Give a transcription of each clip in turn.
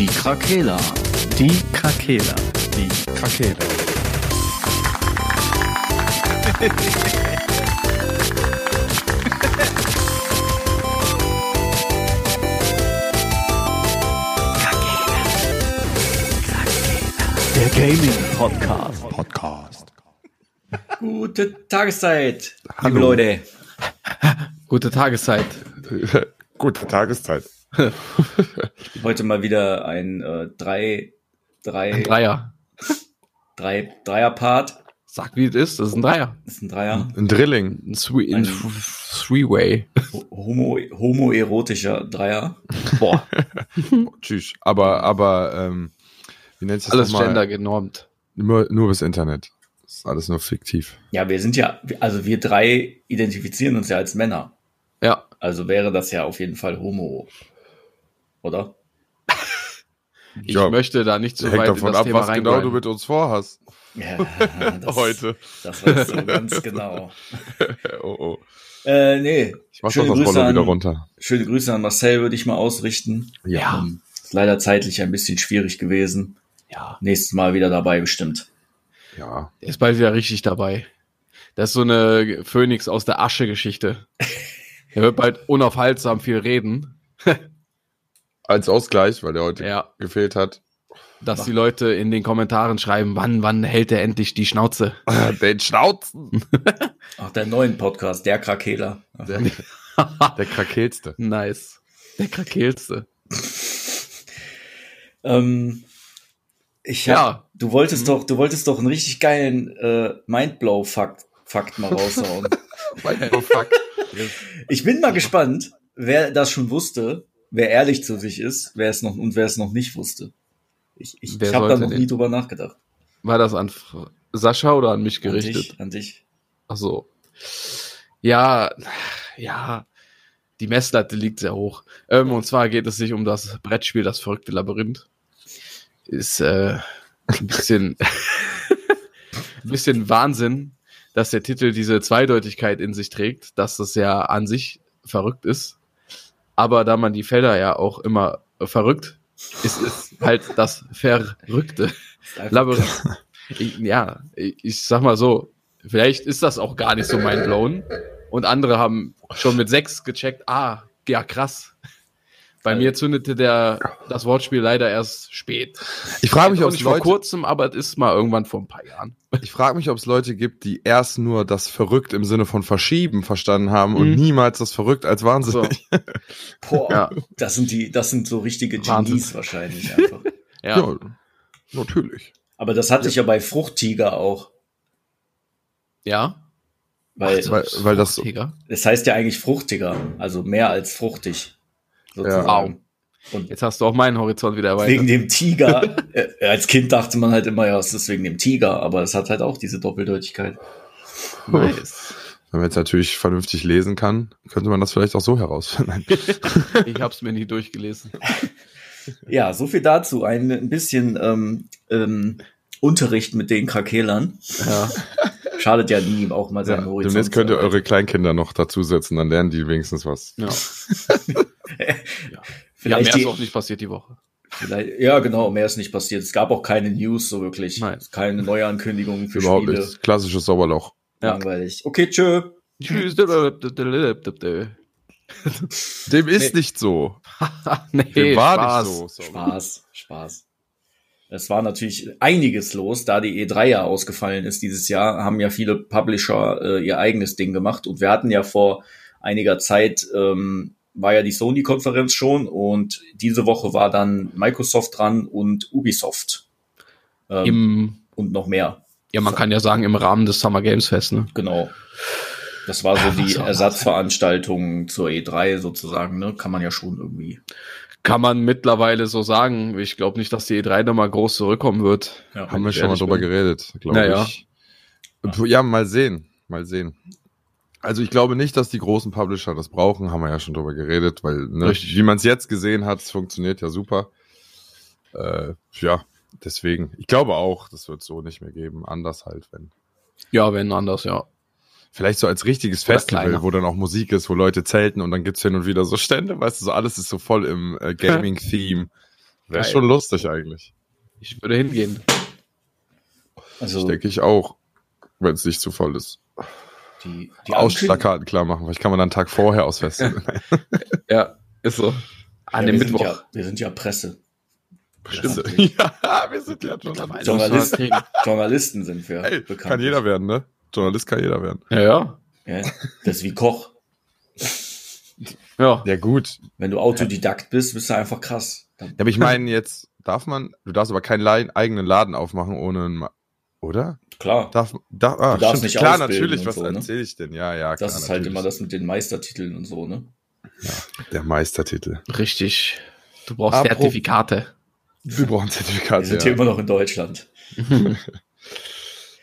Die Krakela. Die Krakela. Die Krakela. Der Gaming Podcast. Podcast. Gute Tageszeit, Hallo. liebe Leute. Gute Tageszeit. Gute Tageszeit. Heute mal wieder ein äh, drei, drei, Ein Dreier. drei, Dreier-Part. Sag wie es ist, das ist ein Dreier. Das ist ein Dreier. Ein Drilling. Ein Three- ein Three-Way. Homo, homoerotischer Dreier. Boah, Tschüss. Aber, aber, ähm, wie nennt sich das alles gender genormt. Nur, nur bis Internet. Das ist alles nur fiktiv. Ja, wir sind ja, also wir drei identifizieren uns ja als Männer. Ja, Also wäre das ja auf jeden Fall Homo. Oder? ich Ja, möchte da nicht so weit in davon das ab, Thema was genau du mit uns vorhast. Ja, das, Heute. Das weißt du ganz genau. Oh, oh. Äh, nee. Ich mach doch Schöne das Grüße Rollo an- wieder runter. Schöne Grüße an Marcel, würde ich mal ausrichten. Ja. Ähm, Ist leider zeitlich ein bisschen schwierig gewesen. Ja, Nächstes Mal wieder dabei bestimmt. Ja. der ist bald wieder richtig dabei. Das ist so eine Phönix aus der Asche-Geschichte. Er wird bald unaufhaltsam viel reden, Als Ausgleich, weil der heute Ja. gefehlt hat. dass die Leute in den Kommentaren schreiben, wann, wann hält er endlich die Schnauze? Den Schnauzen. Ach, der neuen Podcast, der Krakeler. Der, der krakelste. Nice. Der krakelste. Ähm, ich hab, Ja. Du wolltest doch, du wolltest doch einen richtig geilen äh, Mindblow-Fakt Fakt mal raushauen. Fuck. ich bin mal gespannt, wer das schon wusste, wer ehrlich zu sich ist, wer es noch und wer es noch nicht wusste. Ich, ich, ich habe da noch nie drüber nachgedacht. War das an Sascha oder an mich An gerichtet? dich, an dich. Ach so. Ja, ja, die Messlatte liegt sehr hoch. Ähm, und zwar geht es sich um das Brettspiel Das verrückte Labyrinth. Ist äh, ein bisschen, ein bisschen Wahnsinn, dass der Titel diese Zweideutigkeit in sich trägt, dass das ja an sich verrückt ist. Aber da man die Felder ja auch immer verrückt, ist es halt das Verrückte. Labyrinth. Ich, ja, ich, sag mal so, vielleicht ist das auch gar nicht so mein blown. Und andere haben schon mit sechs gecheckt, ah, ja, krass. Bei mir zündete der, das Wortspiel leider erst spät. Ich frage mich, Auch ob es nicht vor Leute, kurzem, aber es ist mal irgendwann vor ein paar Jahren. ich frage mich, ob es Leute gibt, die erst nur das verrückt im Sinne von verschieben verstanden haben und Mhm. niemals das verrückt als wahnsinnig. Boah, Ja. das sind die, das sind so richtige Wahnsinn. Genies wahrscheinlich einfach. Ja, Ja, natürlich. Aber das hatte ich ja bei Fruchttiger auch. ja. Weil Weil, weil das so, es heißt ja eigentlich fruchtiger, also mehr als fruchtig. Sozusagen. Und Jetzt hast du auch meinen Horizont wieder wegen erweitert. dem Tiger, äh, als Kind dachte man halt immer, ja, es ist wegen dem Tiger, aber es hat halt auch diese Doppeldeutigkeit. Nice. wenn man jetzt natürlich vernünftig lesen kann, könnte man das vielleicht auch so herausfinden. Ich hab's mir nie durchgelesen. Ja, so viel dazu. Ein, ein bisschen ähm, ähm, Unterricht mit den Krakelern. Ja. Schadet ja nie, auch mal Ja, seinen Horizont. demnächst könnt ihr eure Kleinkinder noch dazusetzen, dann lernen die wenigstens was. ja. Ja, Vielleicht mehr die- ist auch nicht passiert die Woche. Ja, genau, mehr ist nicht passiert. Es gab auch keine News so wirklich. Nein. Keine Neuankündigungen für Überhaupt Spiele. nicht. Klassisches Sauerloch. Ja. Langweilig. Okay, tschö. Tschüss. Dem ist Nee. nicht so. nee, Dem war Spaß. nicht so. Sorry. Spaß, Spaß. Es war natürlich einiges los, da die E3 ja ausgefallen ist dieses Jahr, haben ja viele Publisher äh, ihr eigenes Ding gemacht und wir hatten ja vor einiger Zeit, ähm, war ja die Sony-Konferenz schon und diese Woche war dann Microsoft dran und Ubisoft. Ähm, Im, und noch mehr, ja, man kann ja sagen, im Rahmen des Summer Games Fest, ne? genau. Das war so Ja, die Ersatzveranstaltung zur E3 sozusagen, ne? Kann man ja schon irgendwie. Kann man mittlerweile so sagen. Ich glaube nicht, dass die E3 nochmal groß zurückkommen wird. Ja. Haben wir schon mal drüber bin. geredet, glaube Naja. ich. Ja, mal sehen. Mal sehen. Also ich glaube nicht, dass die großen Publisher das brauchen, haben wir ja schon drüber geredet, weil, ne, wie man es jetzt gesehen hat, es funktioniert ja super. Äh, ja, deswegen. Ich glaube auch, das wird so nicht mehr geben. Anders halt, wenn. Ja, wenn anders, ja. Vielleicht so als richtiges Oder Festival, kleiner. wo dann auch Musik ist, wo Leute zelten und dann gibt's hin und wieder so Stände, weißt du, so alles ist so voll im äh, Gaming-Theme, Wäre schon lustig eigentlich. Ich würde hingehen. Also Denke ich auch, wenn es nicht zu voll ist. Die, die Ausschlagkarten klar machen, vielleicht kann man dann einen Tag vorher ausfesten. Ja, ist so. An ja, dem wir sind Mittwoch. ja, wir sind ja Presse. Öffentlich. Ja, wir sind ja Journalisten. kriegen. Journalisten sind wir Ey, bekannt. kann jeder werden, ne? Journalist kann jeder werden. Ja, ja. Ja, das ist wie Koch. Ja. Ja, gut. Wenn du Autodidakt bist, bist du einfach krass. Ja, aber ich meine, jetzt darf man, du darfst aber keinen eigenen Laden aufmachen ohne einen, oder? klar, Darf, da, ah, Du darfst nicht klar, natürlich, was so, ne? erzähle ich denn? Ja, ja, das klar, ist halt natürlich. immer das mit den Meistertiteln und so, ne? Der Meistertitel. Richtig. Du brauchst Apro- Zertifikate. Wir brauchen Wir Zertifikate. sind hier Ja. immer noch in Deutschland.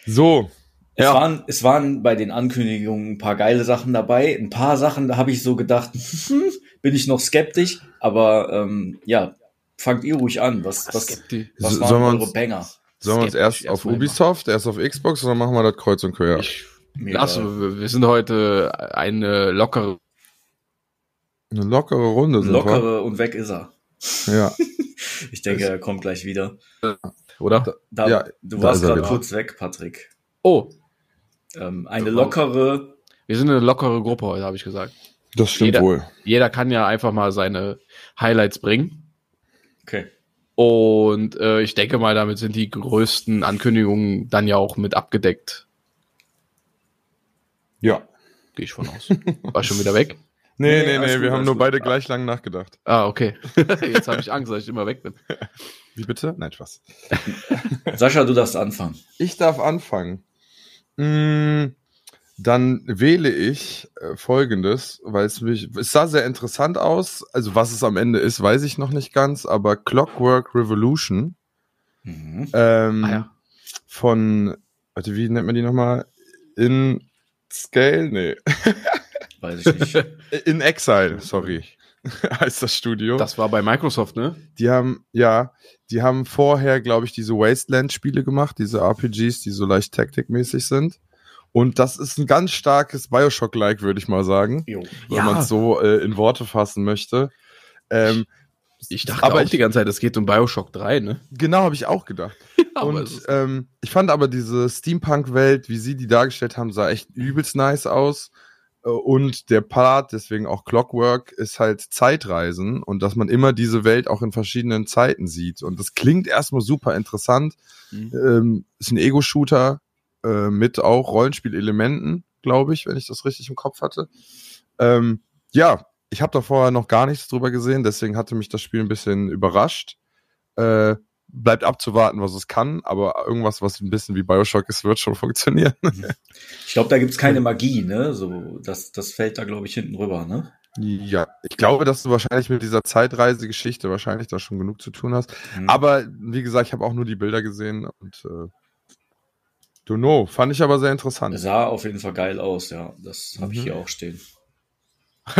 So, Es, Ja. waren, es waren bei den Ankündigungen ein paar geile Sachen dabei. Ein paar Sachen, da habe ich so gedacht, hm, bin ich noch skeptisch. Aber ähm, ja, fangt ihr ruhig an. Was, was, was waren wir eure Banger? Sollen wir uns erst auf. Ubisoft, erst auf Xbox oder machen wir das kreuz und quer? Ich lass, wir wir sind heute eine lockere. Eine lockere Runde sind Lockere und weg ist er. wir. Ja. Ich denke, er kommt gleich wieder. Oder? Da, Ja, du da warst er gerade kurz weg, Patrick. Oh, Ähm, eine lockere, wir sind eine lockere Gruppe heute, habe ich gesagt. Das stimmt Jeder- wohl. Jeder kann ja einfach mal seine Highlights bringen. okay. Und äh, ich denke mal, damit sind die größten Ankündigungen dann ja auch mit abgedeckt. Ja. Gehe ich von aus. War schon wieder weg? Nee, Nee, nee, nee, gut, wir haben nur gut. beide gleich lang nachgedacht. Ah, okay. Jetzt habe ich Angst, dass ich immer weg bin. Wie bitte? Nein, Spaß. Sascha, du darfst anfangen. Ich darf anfangen. Mm, dann wähle ich äh, folgendes, weil es mich, es sah sehr interessant aus. Also was es am Ende ist, weiß ich noch nicht ganz, aber Clockwork Revolution Mhm. ähm, Ah ja. von, warte, wie nennt man die nochmal? In Scale? Nee. Weiß ich nicht. In Exile, sorry. heißt das Studio. Das war bei Microsoft, ne? Die haben, ja, die haben vorher, glaube ich, diese Wasteland-Spiele gemacht, diese RPGs, die so leicht taktikmäßig sind. Und das ist ein ganz starkes Bioshock-like, würde ich mal sagen, Jo. wenn Ja. man es so äh, in Worte fassen möchte. Ähm, Ich dachte aber auch ich, die ganze Zeit, es geht um Bioshock 3, ne? genau, habe ich auch gedacht. Und ähm, ich fand aber diese Steampunk-Welt, wie sie die dargestellt haben, sah echt übelst nice aus. Äh, Und der Part, deswegen auch Clockwork, ist halt Zeitreisen und dass man immer diese Welt auch in verschiedenen Zeiten sieht. Und das klingt erstmal super interessant. Mhm. Ähm, ist ein Ego-Shooter äh, mit auch Rollenspielelementen, glaube ich, wenn ich das richtig im Kopf hatte. Ähm, ja, ich habe da vorher noch gar nichts drüber gesehen, deswegen hatte mich das Spiel ein bisschen überrascht. Äh, bleibt abzuwarten, was es kann, aber irgendwas, was ein bisschen wie Bioshock ist, wird schon funktionieren. Ich glaube, da gibt's keine Magie, ne? So, das, das fällt da, glaube ich, hinten rüber, ne? ja, ich glaube, dass du wahrscheinlich mit dieser Zeitreisegeschichte wahrscheinlich da schon genug zu tun hast. Mhm. Aber wie gesagt, ich habe auch nur die Bilder gesehen und äh, don't know, fand ich aber sehr interessant. Es sah auf jeden Fall geil aus, ja. Das habe ich Mhm. hier auch stehen.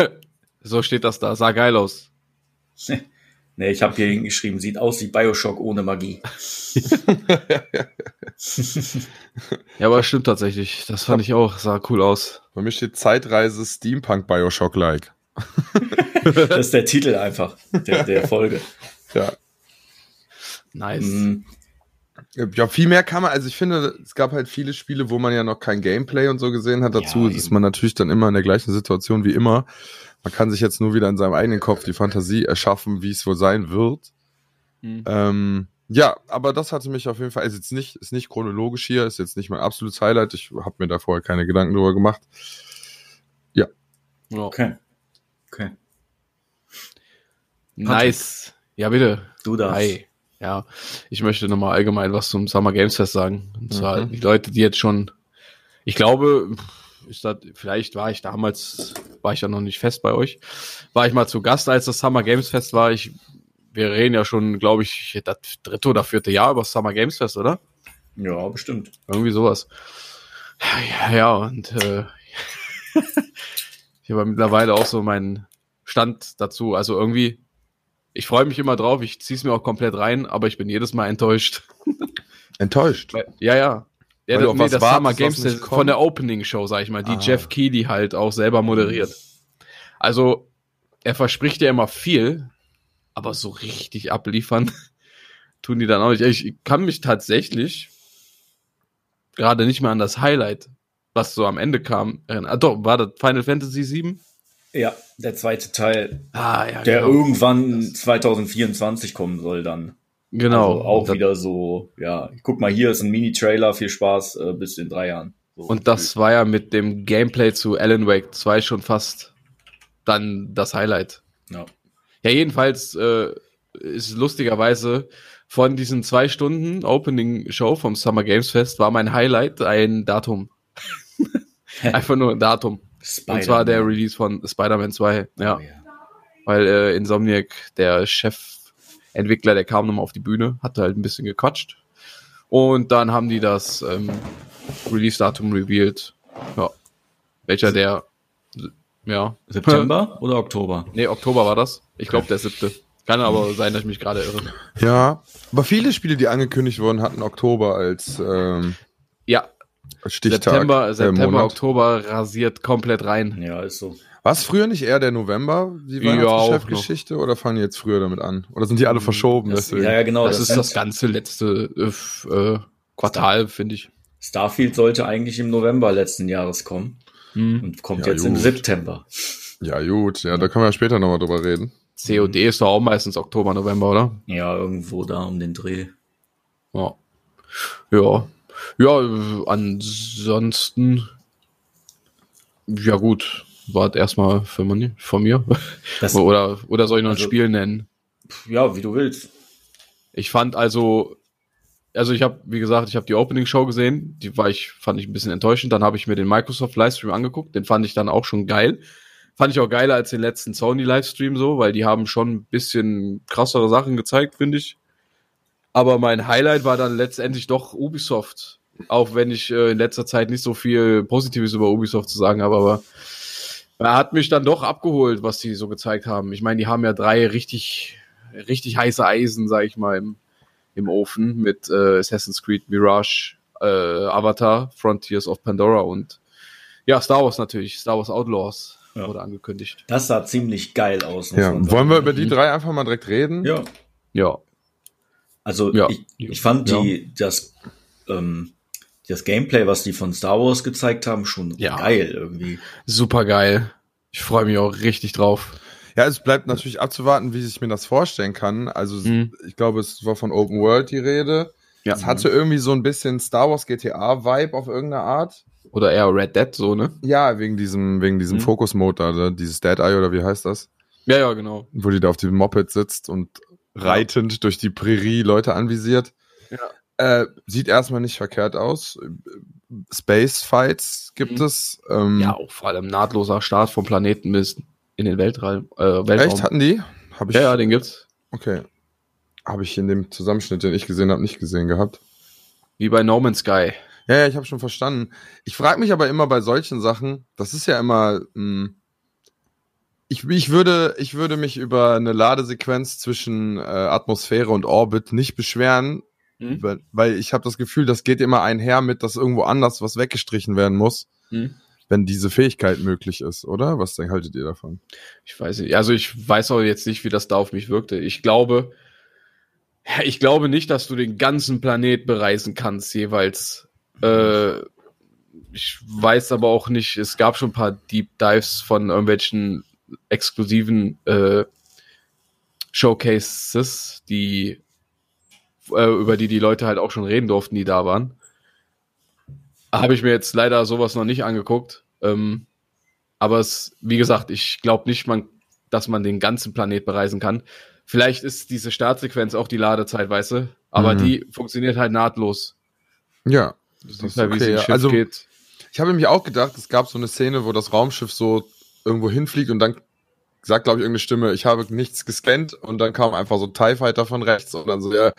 so steht das da. Sah geil aus. Nee, ich habe hier hingeschrieben, sieht aus wie Bioshock ohne Magie. Ja, aber es stimmt tatsächlich. Das fand ich auch. Sah cool aus. Bei mir steht Zeitreise Steampunk Bioshock-like. Das ist der Titel einfach der, der Folge. Ja. Nice. Ja, viel mehr kann man, also ich finde, es gab halt viele Spiele, wo man ja noch kein Gameplay und so gesehen hat. Dazu Ja, ist man natürlich dann immer in der gleichen Situation wie immer. Man kann sich jetzt nur wieder in seinem eigenen Kopf die Fantasie erschaffen, wie es wohl sein wird. Mhm. Ähm, ja, aber das hatte mich auf jeden Fall, ist jetzt nicht, ist nicht chronologisch hier, ist jetzt nicht mein absolutes Highlight. Ich habe mir da vorher keine Gedanken drüber gemacht. Ja. Okay. Okay. Nice. Ja, bitte. Du darfst. Hi. Ja, ich möchte nochmal allgemein was zum Summer Games Fest sagen. Und zwar Mhm. die Leute, die jetzt schon, ich glaube, ist das, vielleicht war ich damals, war ich ja noch nicht fest bei euch, war ich mal zu Gast, als das Summer Games Fest war. Ich, wir reden ja schon, glaube ich, das dritte oder vierte Jahr über das Summer Games Fest, oder? Ja, bestimmt. Irgendwie sowas. Ja, ja und äh, ich habe mittlerweile auch so meinen Stand dazu. Also irgendwie, ich freue mich immer drauf, ich ziehe es mir auch komplett rein, aber ich bin jedes Mal enttäuscht. Enttäuscht. Ja, ja. Ja, das, auf nee, was das wartest, Summer Games kommt? von der Opening Show, sag ich mal, die Ah. Jeff Keighley halt auch selber moderiert. Also, er verspricht ja immer viel, aber so richtig abliefern tun die dann auch nicht. Ich kann mich tatsächlich gerade nicht mehr an das Highlight, was so am Ende kam, erinnern. Ah, doch, war das Final Fantasy VII? Ja, der zweite Teil, Ah, ja, der genau. irgendwann 2024 kommen soll dann. Genau. Also auch Das- wieder so, ja, guck mal, hier ist ein Mini-Trailer, viel Spaß, äh, bis in drei Jahren. So. Und das war ja mit dem Gameplay zu Alan Wake 2 schon fast dann das Highlight. Ja. Ja, jedenfalls äh, ist lustigerweise von diesen zwei Stunden Opening Show vom Summer Games Fest war mein Highlight ein Datum. Einfach nur ein Datum. Und zwar der. Release von Spider-Man 2. Ja, Oh, ja. weil äh, Insomniac, der Chefentwickler, der kam nochmal auf die Bühne, hatte halt ein bisschen gequatscht. Und dann haben die das ähm, Release-Datum revealed. Ja. Welcher der, ja. September oder Oktober? Nee, Oktober war das. Ich glaube, der siebte. Kann aber sein, dass ich mich gerade irre. Ja, aber viele Spiele, die angekündigt wurden, hatten Oktober als ähm, Ja, als Stichtag. September, äh, September, Monat. Oktober rasiert komplett rein. Ja, ist so. War es früher nicht eher der November, die Ja, auch Weihnachtsgeschäftgeschichte, oder fangen die jetzt früher damit an? Oder sind die alle verschoben? Das, deswegen? ja, ja, genau. das, ist sind- das ganze letzte äh, äh, Quartal, finde ich. Starfield sollte eigentlich im November letzten Jahres kommen Hm. und kommt Ja, jetzt im gut. September. Ja, gut, ja, da können wir später nochmal drüber reden. COD ist doch auch meistens Oktober, November, oder? Ja, irgendwo da um den Dreh. Ja. Ja. Ja, ansonsten. Ja, gut. Wart erstmal für man, von mir. Das, oder, oder soll ich noch ein Also- Spiel nennen? ja, wie du willst. Ich fand also, also ich habe, wie gesagt, ich habe die Opening Show gesehen, die war ich, fand ich ein bisschen enttäuschend. Dann habe ich mir den Microsoft Livestream angeguckt, den fand ich dann auch schon geil. Fand ich auch geiler als den letzten Sony Livestream so, weil die haben schon ein bisschen krassere Sachen gezeigt, finde ich. Aber mein Highlight war dann letztendlich doch Ubisoft. Auch wenn ich äh, in letzter Zeit nicht so viel Positives über Ubisoft zu sagen habe, aber er hat mich dann doch abgeholt, was die so gezeigt haben. Ich meine, die haben ja drei richtig, richtig heiße Eisen, sag ich mal, im, im Ofen mit äh, Assassin's Creed Mirage, äh, Avatar, Frontiers of Pandora und ja, Star Wars natürlich, Star Wars Outlaws Ja. wurde angekündigt. Das sah ziemlich geil aus. Ja, wollen wir über die drei einfach mal direkt reden? Ja. Ja, Also Ja. ich, ich fand Ja. die, das, ähm, das Gameplay, was die von Star Wars gezeigt haben, schon Ja. geil irgendwie. super geil. Ich freue mich auch richtig drauf. Ja, es bleibt natürlich abzuwarten, wie sich mir das vorstellen kann. Also Mhm. ich glaube, es war von Open World die Rede. Ja. Es hatte irgendwie so ein bisschen Star Wars GTA Vibe auf irgendeine Art. Oder eher Red Dead, so, ne? Ja, wegen diesem, wegen diesem Mhm. Focus Mode da, ne? dieses Dead Eye oder wie heißt das? Ja, ja, genau. Wo die da auf dem Moped sitzt und reitend durch die Prärie Leute anvisiert. Ja. Äh, sieht erstmal nicht verkehrt aus. Space Fights gibt Mhm. es. Ähm, Ja, auch vor allem nahtloser Start vom Planeten bis in den Weltraum. Äh, Weltraum. echt hatten die? Hab ich, ja, ja, den gibt's. Okay. Habe ich in dem Zusammenschnitt, den ich gesehen habe, nicht gesehen gehabt. Wie bei No Man's Sky. Ja, ja, ich habe schon verstanden. Ich frage mich aber immer bei solchen Sachen, das ist ja immer, mh, ich, ich, würde, ich würde mich über eine Ladesequenz zwischen äh, Atmosphäre und Orbit nicht beschweren, Hm? weil, weil ich habe das Gefühl, das geht immer einher mit, dass irgendwo anders was weggestrichen werden muss, Hm? wenn diese Fähigkeit möglich ist, oder? Was denn haltet ihr davon? Ich weiß nicht. Also ich weiß auch jetzt nicht, wie das da auf mich wirkte. Ich glaube, ich glaube nicht, dass du den ganzen Planet bereisen kannst jeweils. Äh, ich weiß aber auch nicht, es gab schon ein paar Deep Dives von irgendwelchen exklusiven äh, Showcases, die äh, über die die Leute halt auch schon reden durften, die da waren. Habe ich mir jetzt leider sowas noch nicht angeguckt. Ähm, aber es, wie gesagt, ich glaube nicht, man, dass man den ganzen Planet bereisen kann. Vielleicht ist diese Startsequenz auch die Ladezeit, weißt du? Aber Mhm. die funktioniert halt nahtlos. Ja. Das ist halt, wie okay, sie ja. Schiff Also- geht. Ich habe nämlich auch gedacht, es gab so eine Szene, wo das Raumschiff so irgendwo hinfliegt und dann sagt, glaube ich, irgendeine Stimme, ich habe nichts gescannt und dann kam einfach so ein TIE Fighter von rechts und dann so, ja,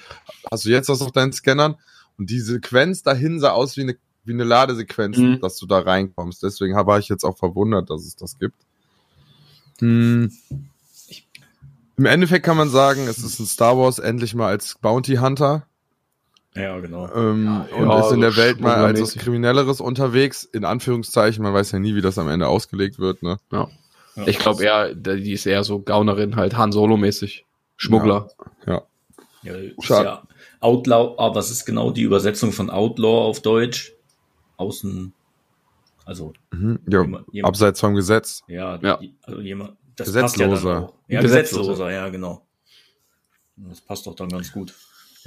hast du jetzt was auf deinen Scannern? Und die Sequenz dahin sah aus wie eine, wie eine Ladesequenz, Mhm. dass du da reinkommst. Deswegen war ich jetzt auch verwundert, dass es das gibt. Hm. Im Endeffekt kann man sagen, es ist ein Star Wars endlich mal als Bounty Hunter Ja, genau. ähm, Ja, und ja, ist in der Welt mal als was. Kriminelleres unterwegs, in Anführungszeichen, man weiß ja nie, wie das am Ende ausgelegt wird, ne? Ja. Ja. Ich glaube eher, die ist eher so Gaunerin, halt Han Solo-mäßig. Schmuggler. Ja, ist Schade. ja Outlaw, ah, was ist genau die Übersetzung von Outlaw auf Deutsch? Außen, also Mhm. Ja, Jemand- jemand- abseits vom Gesetz. ja, Ja. also jemand, das passt ja Gesetzloser. dann auch. Ja, Gesetzloser. Gesetzloser, ja, genau. Das passt doch dann ganz gut.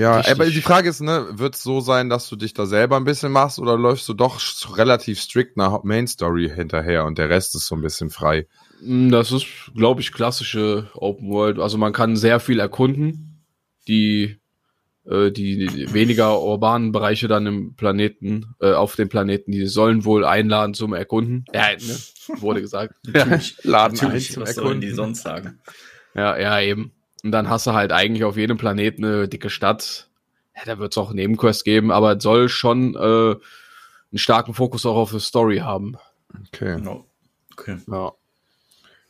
Ja, Richtig. aber die Frage ist, ne, wird es so sein, dass du dich da selber ein bisschen machst oder läufst du doch relativ strikt nach Main Story hinterher und der Rest ist so ein bisschen frei? Mm, Das ist, glaube ich, klassische Open World. Also man kann sehr viel erkunden. Die, äh, die, die weniger urbanen Bereiche dann im Planeten, äh, auf dem Planeten, die sollen wohl einladen zum Erkunden. Ja, ne? Wurde gesagt. Natürlich, Laden natürlich, ein zum was sollen die Erkunden. sonst sagen? Ja, ja, eben. Und dann hast du halt eigentlich auf jedem Planeten eine dicke Stadt. Ja, da wird es auch Nebenquests geben, aber es soll schon äh, einen starken Fokus auch auf die Story haben. Okay. Genau. Okay. Ja,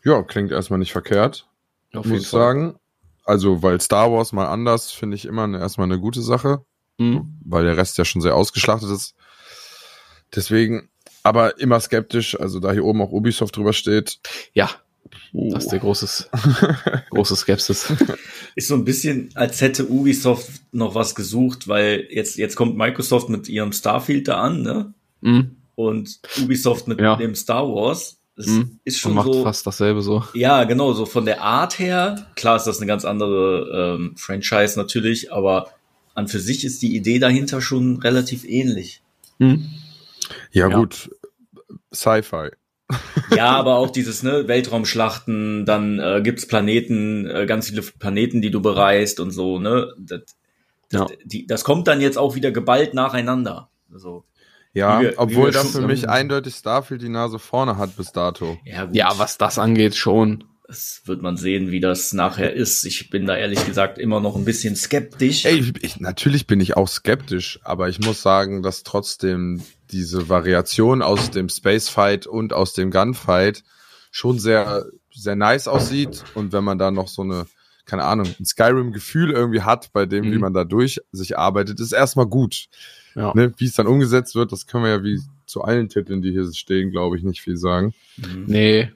Ja, klingt erstmal nicht verkehrt, auf muss ich sagen. Also, weil Star Wars mal anders finde ich immer eine- erstmal eine gute Sache, Mhm. weil der Rest ja schon sehr ausgeschlachtet ist. Deswegen, aber immer skeptisch, also da hier oben auch Ubisoft drüber steht. Ja, Uh. das ist der großes, große Skepsis. Ist so ein bisschen, als hätte Ubisoft noch was gesucht, weil jetzt, jetzt kommt Microsoft mit ihrem Starfield da an, ne? Mhm. Und Ubisoft mit Ja. dem Star Wars. Das Mhm. ist Und schon macht so. fast dasselbe so. Ja, genau, so von der Art her. Klar ist das eine ganz andere ähm, Franchise natürlich, aber an für sich ist die Idee dahinter schon relativ ähnlich. Mhm. Ja, Ja. gut, Sci-Fi. Ja, aber auch dieses ne, Weltraumschlachten, dann äh, gibt's Planeten, äh, ganz viele Planeten, die du bereist und so, ne? Das, das, Ja. die, das kommt dann jetzt auch wieder geballt nacheinander. Also, Ja, wir- obwohl wir da schon für mich eindeutig Starfield die Nase vorne hat bis dato. ja, gut. Ja, was das angeht, schon. Das wird man sehen, wie das nachher ist. Ich bin da ehrlich gesagt immer noch ein bisschen skeptisch. Ey, ich, ich, natürlich bin ich auch skeptisch, aber ich muss sagen, dass trotzdem diese Variation aus dem Spacefight und aus dem Gunfight schon sehr, sehr nice aussieht. Und wenn man da noch so eine, keine Ahnung, ein Skyrim-Gefühl irgendwie hat, bei dem, Mhm. wie man da durch sich arbeitet, ist erstmal gut. Ja. Ne? Wie es dann umgesetzt wird, das können wir ja wie zu allen Titeln, die hier stehen, glaube ich, nicht viel sagen. Mhm. Nee.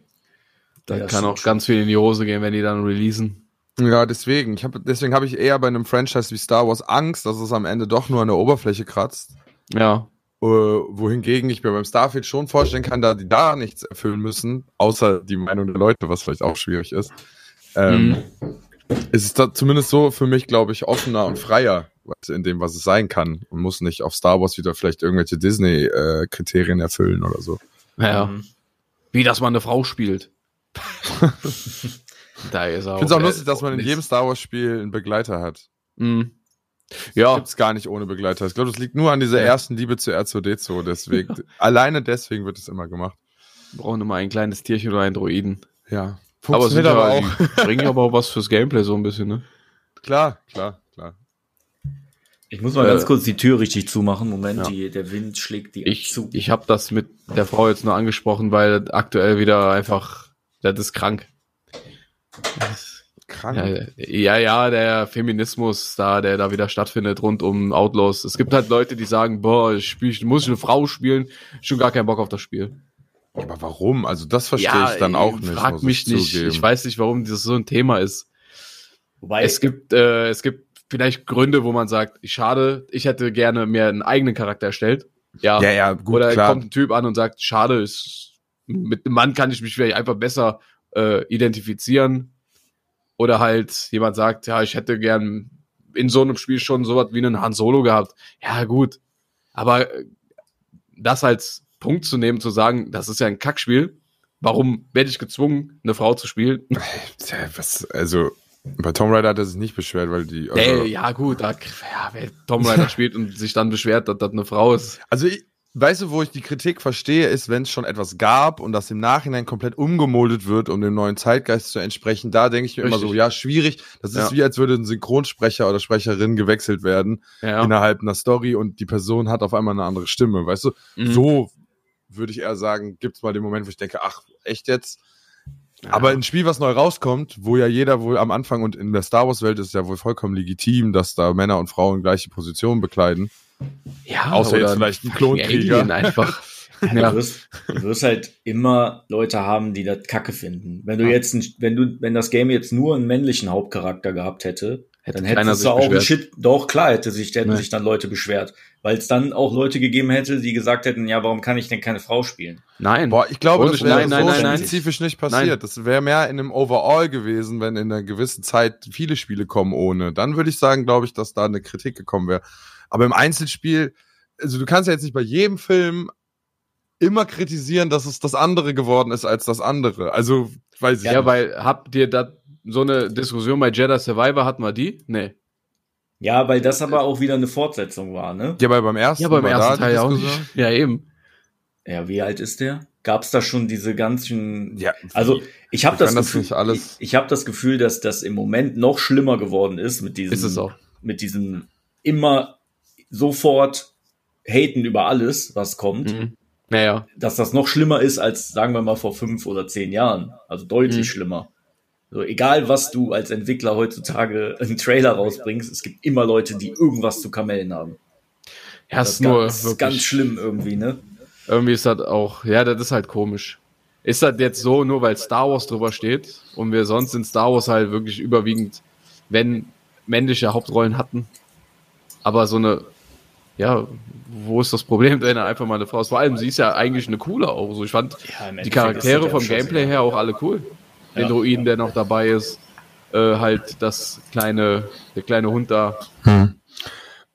Da Ja, kann auch ganz viel in die Hose gehen, wenn die dann releasen. Ja, deswegen. Ich hab, deswegen habe ich eher bei einem Franchise wie Star Wars Angst, dass es am Ende doch nur an der Oberfläche kratzt. Ja. Äh, wohingegen ich mir beim Starfield schon vorstellen kann, da die da nichts erfüllen müssen, außer die Meinung der Leute, was vielleicht auch schwierig ist. Ähm, Mhm. ist es da zumindest so für mich, glaube ich, offener und freier in dem, was es sein kann und muss nicht auf Star Wars wieder vielleicht irgendwelche Disney-Kriterien erfüllen oder so. Ja. Mhm. Wie, dass man eine Frau spielt. da ist er Ich finde es auch äh, lustig, dass man in jedem Star Wars-Spiel einen Begleiter hat. Mhm. Ja, Gibt's gar nicht ohne Begleiter. Ich glaube, das liegt nur an dieser Ja. ersten Liebe zu R2D2. Deswegen, alleine deswegen wird es immer gemacht. wir brauchen immer ein kleines Tierchen oder einen Droiden. Ja. Aber, sind Funktioniert aber ja, auch. die bringen aber auch was fürs Gameplay so ein bisschen, ne? Klar, klar, klar. Ich muss mal Äh, ganz kurz die Tür richtig zumachen. Moment, ja. die, der Wind schlägt die Ich, zu. ich habe das mit der Frau jetzt nur angesprochen, weil aktuell wieder einfach, das ist krank. Krank. Ja, ja, ja, der Feminismus da, der da wieder stattfindet rund um Outlaws. Es gibt halt Leute, die sagen, boah, ich spiel, ich muss ich eine Frau spielen, schon gar keinen Bock auf das Spiel. Aber warum? Also das verstehe ich dann auch nicht. Frag mich ich nicht. zugeben. Ich weiß nicht, warum das so ein Thema ist. Wobei, Es gibt, äh, es gibt vielleicht Gründe, wo man sagt, schade, ich hätte gerne mir einen eigenen Charakter erstellt. Ja. Ja, ja, gut, Oder klar. kommt ein Typ an und sagt, schade, ist, mit einem Mann kann ich mich vielleicht einfach besser äh, identifizieren. Oder halt jemand sagt, ja, ich hätte gern in so einem Spiel schon sowas wie einen Han Solo gehabt. Ja, gut. Aber äh, das als Punkt zu nehmen, zu sagen, das ist ja ein Kackspiel. Warum werde ich gezwungen, eine Frau zu spielen? Was, also bei Tomb Raider hat er sich nicht beschwert, weil die. Also, Ey, ja, gut, da, ja, wer Tom Raider spielt und sich dann beschwert, dass das eine Frau ist. also ich, weißt du, wo ich die Kritik verstehe, ist, wenn es schon etwas gab und das im Nachhinein komplett umgemoldet wird, um dem neuen Zeitgeist zu entsprechen. Da denke ich mir immer Richtig. so, ja, schwierig. Das ist Ja. wie, als würde ein Synchronsprecher oder Sprecherin gewechselt werden Ja. innerhalb einer Story und die Person hat auf einmal eine andere Stimme, weißt du? Mhm. So würde ich eher sagen, gibt's mal den Moment, wo ich denke, ach, echt jetzt? Ja. Aber ein Spiel, was neu rauskommt, wo ja jeder wohl am Anfang und in der Star Wars Welt ist ja wohl vollkommen legitim, dass da Männer und Frauen gleiche Positionen bekleiden. Ja, außer oder jetzt vielleicht ein Klonkrieger. Einfach. Ja. Du, wirst, du wirst halt immer Leute haben, die das Kacke finden. Wenn du ja. jetzt, ein, wenn du, wenn das Game jetzt nur einen männlichen Hauptcharakter gehabt hätte, hätte dann hättest du auch ein Shit, doch klar hätte sich, hätten nee. sich dann Leute beschwert. Weil es dann auch Leute gegeben hätte, die gesagt hätten, ja, warum kann ich denn keine Frau spielen? Nein. Boah, ich glaube, das wäre so nein, nein, spezifisch nicht passiert. Nein. Das wäre mehr in einem Overall gewesen, wenn in einer gewissen Zeit viele Spiele kommen ohne. Dann würde ich sagen, glaube ich, dass da eine Kritik gekommen wäre. Aber im Einzelspiel, also du kannst ja jetzt nicht bei jedem Film immer kritisieren, dass es das andere geworden ist als das andere. Also, weiß ich Ja, nicht. weil habt ihr da so eine Diskussion bei Jedi Survivor hatten wir die? Nee. Ja, weil das aber auch wieder eine Fortsetzung war, ne? Ja, weil beim ersten, ja, beim ersten Teil auch nicht. Ja, eben. Ja, wie alt ist der? Gab es da schon diese ganzen? Ja. Also ich habe das, Gefühl, das ich, ich habe das Gefühl, dass das im Moment noch schlimmer geworden ist mit diesem, ist es auch. mit diesem immer sofort haten über alles, was kommt. Mhm. Naja. Dass das noch schlimmer ist als, sagen wir mal, vor fünf oder zehn Jahren. Also deutlich mhm. schlimmer. So, egal was du als Entwickler heutzutage einen Trailer rausbringst, es gibt immer Leute, die irgendwas zu Kamellen haben. Ja, das ist nur ganz, wirklich, ganz schlimm irgendwie, ne? Irgendwie ist das auch, ja, das ist halt komisch. Ist das jetzt so, nur weil Star Wars drüber steht und wir sonst in Star Wars halt wirklich überwiegend, wenn männliche Hauptrollen hatten, aber so eine ja, wo ist das Problem, wenn er einfach mal eine Frau ist? Vor allem, sie ist ja eigentlich eine coole auch. So, ich fand ja, die Charaktere vom Gameplay her auch alle cool. Den ja, Druiden, der noch dabei ist, äh, halt das kleine, der kleine Hund da. Hm.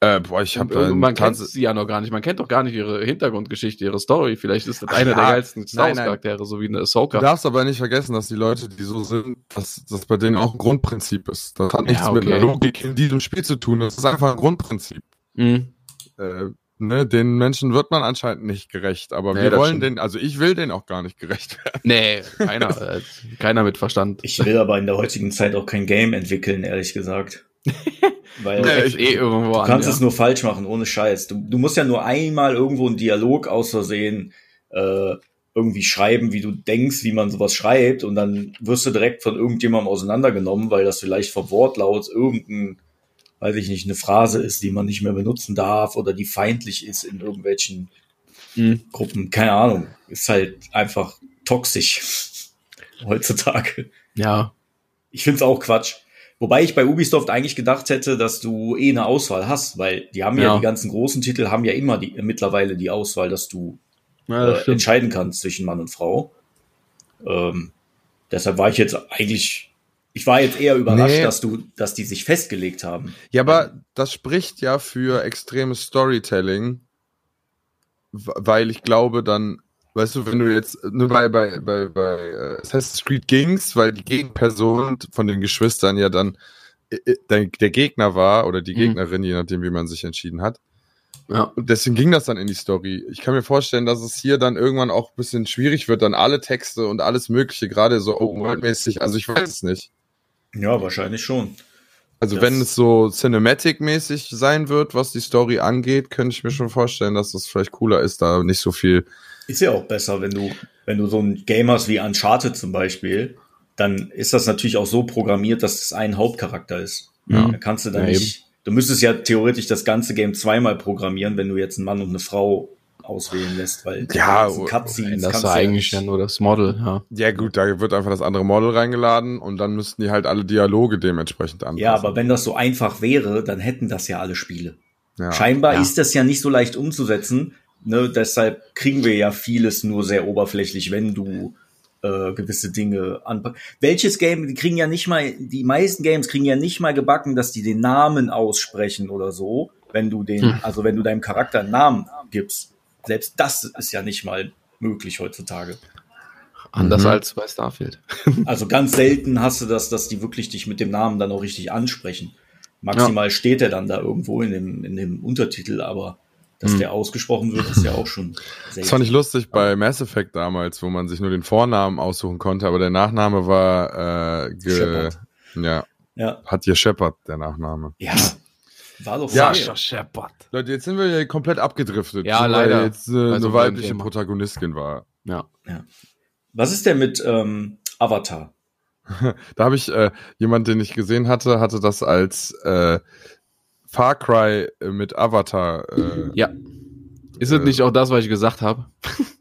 Äh, boah, ich hab, äh, man kennt sie ja noch gar nicht. Man kennt doch gar nicht ihre Hintergrundgeschichte, ihre Story. Vielleicht ist das Ach, einer ja. der geilsten Star Wars Charaktere, so wie eine Ahsoka. Du darfst aber nicht vergessen, dass die Leute, die so sind, dass das bei denen auch ein Grundprinzip ist. Das hat nichts ja, okay. mit einer Logik in diesem Spiel zu tun. Das ist einfach ein Grundprinzip. Mhm äh, ne, den Menschen wird man anscheinend nicht gerecht, aber nee, wir wollen stimmt. den, also ich will den auch gar nicht gerecht werden. Nee, keiner, äh, keiner mit Verstand. Ich will aber in der heutigen Zeit auch kein Game entwickeln, ehrlich gesagt. Weil nee, ich, eh irgendwo du kannst an, ja. es nur falsch machen, ohne Scheiß. Du, du musst ja nur einmal irgendwo einen Dialog aus Versehen äh, irgendwie schreiben, wie du denkst, wie man sowas schreibt, und dann wirst du direkt von irgendjemandem auseinandergenommen, weil das vielleicht vom Wortlaut irgendein weiß ich nicht, eine Phrase ist, die man nicht mehr benutzen darf oder die feindlich ist in irgendwelchen mhm. Gruppen. Keine Ahnung. Ist halt einfach toxisch heutzutage. Ja. Ich find's auch Quatsch. Wobei ich bei Ubisoft eigentlich gedacht hätte, dass du eh eine Auswahl hast, weil die haben ja, ja die ganzen großen Titel haben ja immer die, mittlerweile die Auswahl, dass du ja, das äh, entscheiden kannst zwischen Mann und Frau. Ähm, deshalb war ich jetzt eigentlich ich war jetzt eher überrascht, nee. dass du, dass die sich festgelegt haben. Ja, aber das spricht ja für extremes Storytelling, weil ich glaube dann, weißt du, wenn du jetzt nur bei, bei, bei, bei äh, Assassin's Creed gingst, weil die Gegenperson von den Geschwistern ja dann äh, äh, der Gegner war oder die mhm. Gegnerin, je nachdem, wie man sich entschieden hat. Ja. Und deswegen ging das dann in die Story. Ich kann mir vorstellen, dass es hier dann irgendwann auch ein bisschen schwierig wird, dann alle Texte und alles Mögliche, gerade so open-world-mäßig, also ich weiß es nicht. Ja, wahrscheinlich schon. Also das wenn es so Cinematic-mäßig sein wird, was die Story angeht, könnte ich mir schon vorstellen, dass das vielleicht cooler ist, da nicht so viel. Ist ja auch besser, wenn du, wenn du so ein Game hast wie Uncharted zum Beispiel, dann ist das natürlich auch so programmiert, dass es ein Hauptcharakter ist. Ja. Da kannst du dann ja, nicht. Du müsstest ja theoretisch das ganze Game zweimal programmieren, wenn du jetzt einen Mann und eine Frau auswählen lässt, weil ja, Cutscenes das ist eigentlich ja nur das Model, ja. Ja gut, da wird einfach das andere Model reingeladen und dann müssten die halt alle Dialoge dementsprechend anpassen. Ja, aber wenn das so einfach wäre, dann hätten das ja alle Spiele. Ja. Scheinbar ja. ist das ja nicht so leicht umzusetzen, ne, deshalb kriegen wir ja vieles nur sehr oberflächlich, wenn du äh, gewisse Dinge anpacken. Welches Game, die kriegen ja nicht mal, die meisten Games kriegen ja nicht mal gebacken, dass die den Namen aussprechen oder so, wenn du den, hm. also wenn du deinem Charakter einen Namen gibst. Selbst das ist ja nicht mal möglich heutzutage. Anders mhm. als bei Starfield. also ganz selten hast du das, dass die wirklich dich mit dem Namen dann auch richtig ansprechen. Maximal ja. steht er dann da irgendwo in dem, in dem Untertitel, aber dass mhm. der ausgesprochen wird, ist ja auch schon selten. Das fand ich lustig bei Mass Effect damals, wo man sich nur den Vornamen aussuchen konnte, aber der Nachname war äh, ge ja, ja. hat hier Shepard, der Nachname. Ja, war doch ja, Shepard. Leute, jetzt sind wir ja komplett abgedriftet. Ja, leider. Weil jetzt äh, also eine weibliche Protagonistin war. Ja. ja. Was ist denn mit ähm, Avatar? da habe ich äh, jemand, den ich gesehen hatte, hatte das als äh, Far Cry äh, mit Avatar. Äh, ja. Ist es nicht auch das, was ich gesagt habe?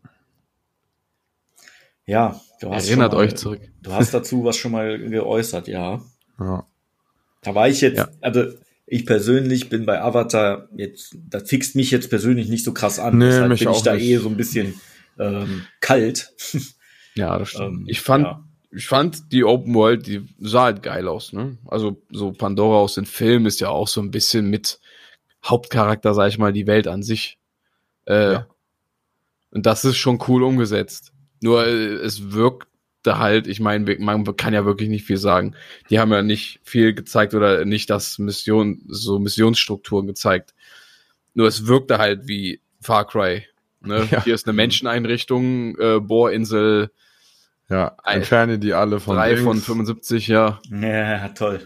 Ja, du hast Erinnert mal, euch zurück. Du hast dazu was schon mal geäußert, ja. Ja. Da war ich jetzt, Ja. also ich persönlich bin bei Avatar jetzt, das fixt mich jetzt persönlich nicht so krass an. Nee, Deshalb mich bin ich da nicht. eh so ein bisschen ähm, kalt. Ja, das stimmt. Ähm, ich fand, ja. ich fand die Open World, die sah halt geil aus, ne? Also so Pandora aus den Filmen ist ja auch so ein bisschen mit Hauptcharakter, sag ich mal, die Welt an sich. Äh, Ja. Und das ist schon cool umgesetzt. Nur äh, es wirkte halt, ich meine, man kann ja wirklich nicht viel sagen. Die haben ja nicht viel gezeigt oder nicht das Mission, so Missionsstrukturen gezeigt. Nur es wirkte halt wie Far Cry. Ne? Ja. Hier ist eine Menscheneinrichtung, äh, Bohrinsel, Ja, entferne die alle von drei Dings. von 75, ja. Ja, toll.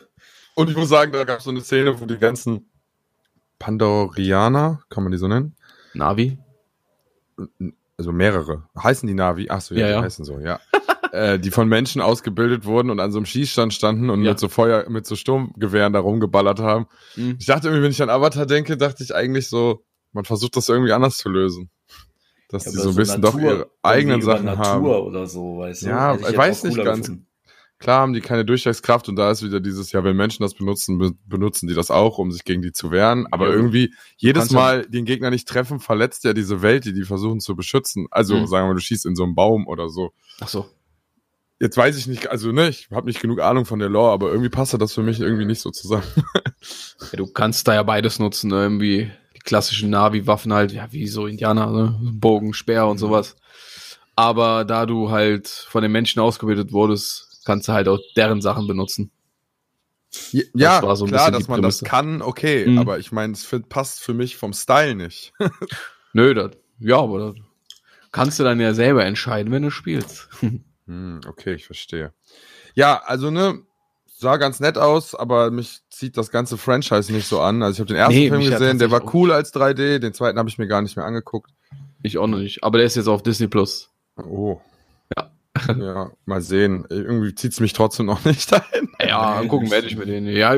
Und ich muss sagen, da gab es so eine Szene, wo die ganzen Pandorianer, kann man die so nennen? Navi. Also mehrere. Heißen die Navi? Ach so, ja, Ja, die ja. heißen so, ja. äh, die von Menschen ausgebildet wurden und an so einem Schießstand standen und Ja. mit so Feuer, mit so Sturmgewehren da rumgeballert haben. Mhm. Ich dachte irgendwie, wenn ich an Avatar denke, dachte ich eigentlich so, man versucht das irgendwie anders zu lösen. Dass Ja, die so ein bisschen doch Natur- ihre eigenen Sachen Natur haben. oder so, weißt du? Ja, ich weiß nicht ganz. gefunden. Klar haben die keine Durchschlagskraft und da ist wieder dieses, ja, wenn Menschen das benutzen, be benutzen die das auch, um sich gegen die zu wehren. Aber Ja, irgendwie jedes Mal den Gegner nicht treffen, verletzt ja diese Welt, die die versuchen zu beschützen. Also Mhm. sagen wir mal, du schießt in so einen Baum oder so. Ach so. Jetzt weiß ich nicht, also ne, ich habe nicht genug Ahnung von der Lore, aber irgendwie passt das für mich irgendwie nicht so zusammen. Ja, du kannst da ja beides nutzen, ne? irgendwie die klassischen Navi-Waffen halt, ja, wie so Indianer, ne? Bogen, Speer und sowas. Aber da du halt von den Menschen ausgebildet wurdest, kannst du halt auch deren Sachen benutzen. Ja, war so klar, dass man das kann, okay, Mhm. aber ich meine, es passt für mich vom Style nicht. Nö, das, ja, aber das kannst du dann ja selber entscheiden, wenn du spielst. Hm, okay, ich verstehe. Ja, also ne, sah ganz nett aus, aber mich zieht das ganze Franchise nicht so an. Also ich habe den ersten Nee, Film gesehen, der war cool als 3D, den zweiten habe ich mir gar nicht mehr angeguckt. ich auch noch nicht. Aber der ist jetzt auf Disney Plus. Oh. Ja. ja, mal sehen. Irgendwie zieht's mich trotzdem noch nicht dahin. Ja, gucken werde ich mir den. Ja,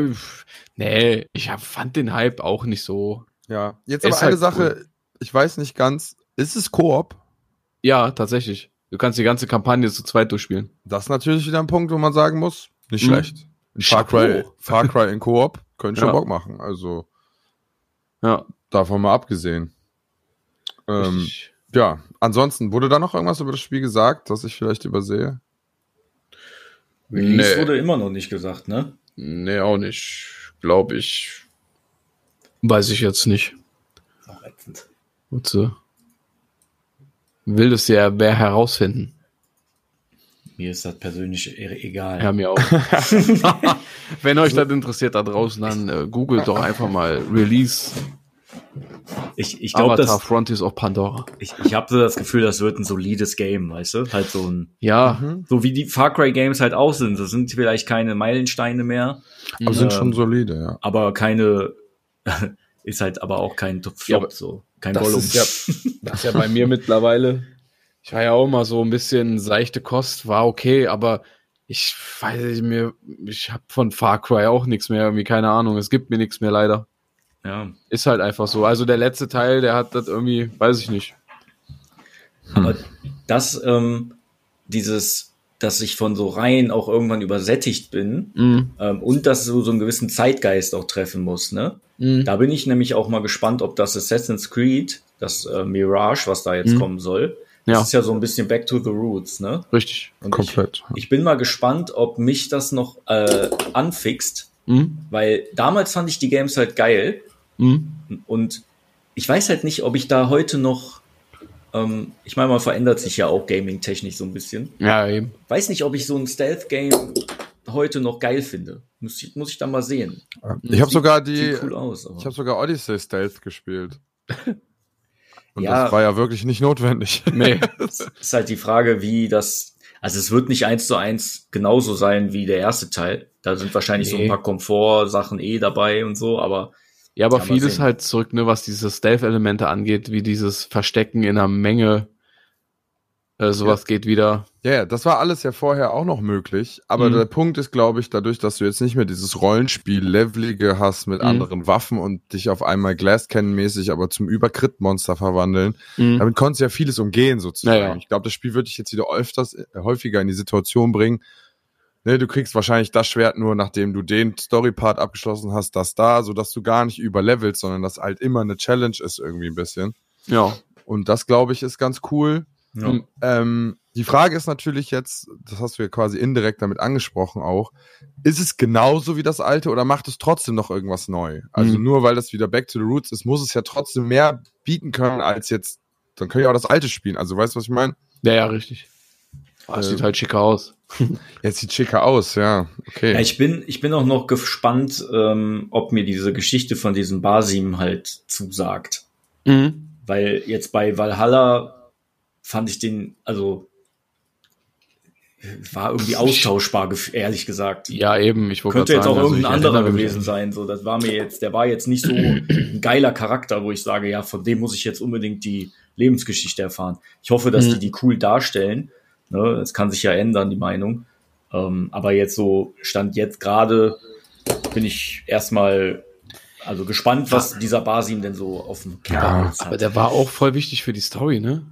nee, ich hab, fand den Hype auch nicht so. Ja, jetzt Ist aber eine halt Sache, ich weiß nicht ganz, ist es Koop? Ja, tatsächlich. Du kannst die ganze Kampagne zu zweit durchspielen. Das ist natürlich wieder ein Punkt, wo man sagen muss, nicht Mhm. schlecht. Far Cry. Far Cry in Koop könnte schon Ja. Bock machen. Also Ja. davon mal abgesehen. Ähm, ja, ansonsten, wurde da noch irgendwas über das Spiel gesagt, das ich vielleicht übersehe? Release Nee. wurde immer noch nicht gesagt, ne? Nee, auch nicht. Glaube ich. Weiß ich jetzt nicht. Auch ätzend. Warte. Will das ja wer herausfinden. Mir ist das persönlich e- egal. Ja, mir auch. Wenn euch das interessiert da draußen, dann äh, googelt doch einfach mal Release Ich, ich glaube, das, Frontiers of Pandora. ich, ich habe so das Gefühl, das wird ein solides Game, weißt du? Halt so ein, Ja, Mhm. so wie die Far Cry Games halt auch sind. Das sind vielleicht keine Meilensteine mehr, Aber sind Ähm, schon solide, ja. aber keine, ist halt aber auch kein Flop, Ja, so. Kein das Gollum. ist ja, das ist ja bei mir mittlerweile. Ich war ja auch mal so ein bisschen seichte Kost, war okay, aber ich weiß nicht mehr, ich habe von Far Cry auch nichts mehr, irgendwie keine Ahnung, es gibt mir nichts mehr leider. ja. Ist halt einfach so. Also der letzte Teil, der hat das irgendwie, weiß ich nicht. Aber das, ähm, dieses, dass ich von so Reihen auch irgendwann übersättigt bin Mhm. ähm, und dass so, so einen gewissen Zeitgeist auch treffen muss, ne? Mhm. Da bin ich nämlich auch mal gespannt, ob das Assassin's Creed, das äh, Mirage, was da jetzt Mhm. kommen soll, das Ja. ist ja so ein bisschen back to the roots, ne? Richtig. Und Komplett. Ich, ich bin mal gespannt, ob mich das noch äh, anfixt, Mhm. weil damals fand ich die Games halt geil Mhm. und ich weiß halt nicht, ob ich da heute noch, ähm, ich meine, man verändert sich ja auch gaming-technisch so ein bisschen. Ja, eben. Weiß nicht, ob ich so ein Stealth-Game heute noch geil finde. Muss ich, muss ich dann mal sehen. Ich habe sogar die, cool aus. Ich habe sogar Odyssey Stealth gespielt. Und Ja. das war ja wirklich nicht notwendig. Nee. ist halt die Frage, wie das. Also es wird nicht eins zu eins genauso sein wie der erste Teil. Da sind wahrscheinlich so Nee. ein paar Komfort-Sachen eh dabei und so, aber Ja, aber Ja, vieles sehen. halt zurück, ne, was diese Stealth-Elemente angeht, wie dieses Verstecken in einer Menge, äh, sowas geht wieder. Ja, ja, das war alles ja vorher auch noch möglich. Aber Mhm. der Punkt ist, glaube ich, dadurch, dass du jetzt nicht mehr dieses Rollenspiel-Levelige hast mit Mhm. anderen Waffen und dich auf einmal Glasscannon-mäßig aber zum Übercrit-Monster verwandeln, Mhm. damit konntest du ja vieles umgehen sozusagen. Ja, ja. Ich glaube, das Spiel wird dich jetzt wieder öfters, äh, häufiger in die Situation bringen. Ne, du kriegst wahrscheinlich das Schwert nur, nachdem du den Story-Part abgeschlossen hast, das da, sodass du gar nicht überlevelst, sondern das halt immer eine Challenge ist irgendwie ein bisschen. Ja. Und das, glaube ich, ist ganz cool. Ja. Mhm. Ähm, die Frage ist natürlich jetzt, das hast du ja quasi indirekt damit angesprochen auch, ist es genauso wie das alte oder macht es trotzdem noch irgendwas neu? Also Mhm. nur weil das wieder Back to the Roots ist, muss es ja trotzdem mehr bieten können als jetzt, dann können ja auch das alte spielen. Also weißt du, was ich meine? Ja, ja, richtig. Ah, es Ähm, sieht halt schicker aus. Jetzt sieht schicker aus, ja. Okay. Ja, ich bin, ich bin auch noch gespannt, ähm, ob mir diese Geschichte von diesem Basim halt zusagt. Mhm. Weil jetzt bei Valhalla fand ich den, also war irgendwie austauschbar, ehrlich gesagt. Ja, eben. Ich Könnte jetzt auch sagen, also irgendein ich anderer gewesen sein. So, das war mir jetzt, der war jetzt nicht so ein geiler Charakter, wo ich sage, ja, von dem muss ich jetzt unbedingt die Lebensgeschichte erfahren. Ich hoffe, dass Mhm. die die cool darstellen. Ne, es kann sich ja ändern, die Meinung. Ähm, aber jetzt so stand jetzt gerade bin ich erstmal also gespannt, was dieser Basim denn so auf dem Ja, Holz hat. Aber der war auch voll wichtig für die Story, ne?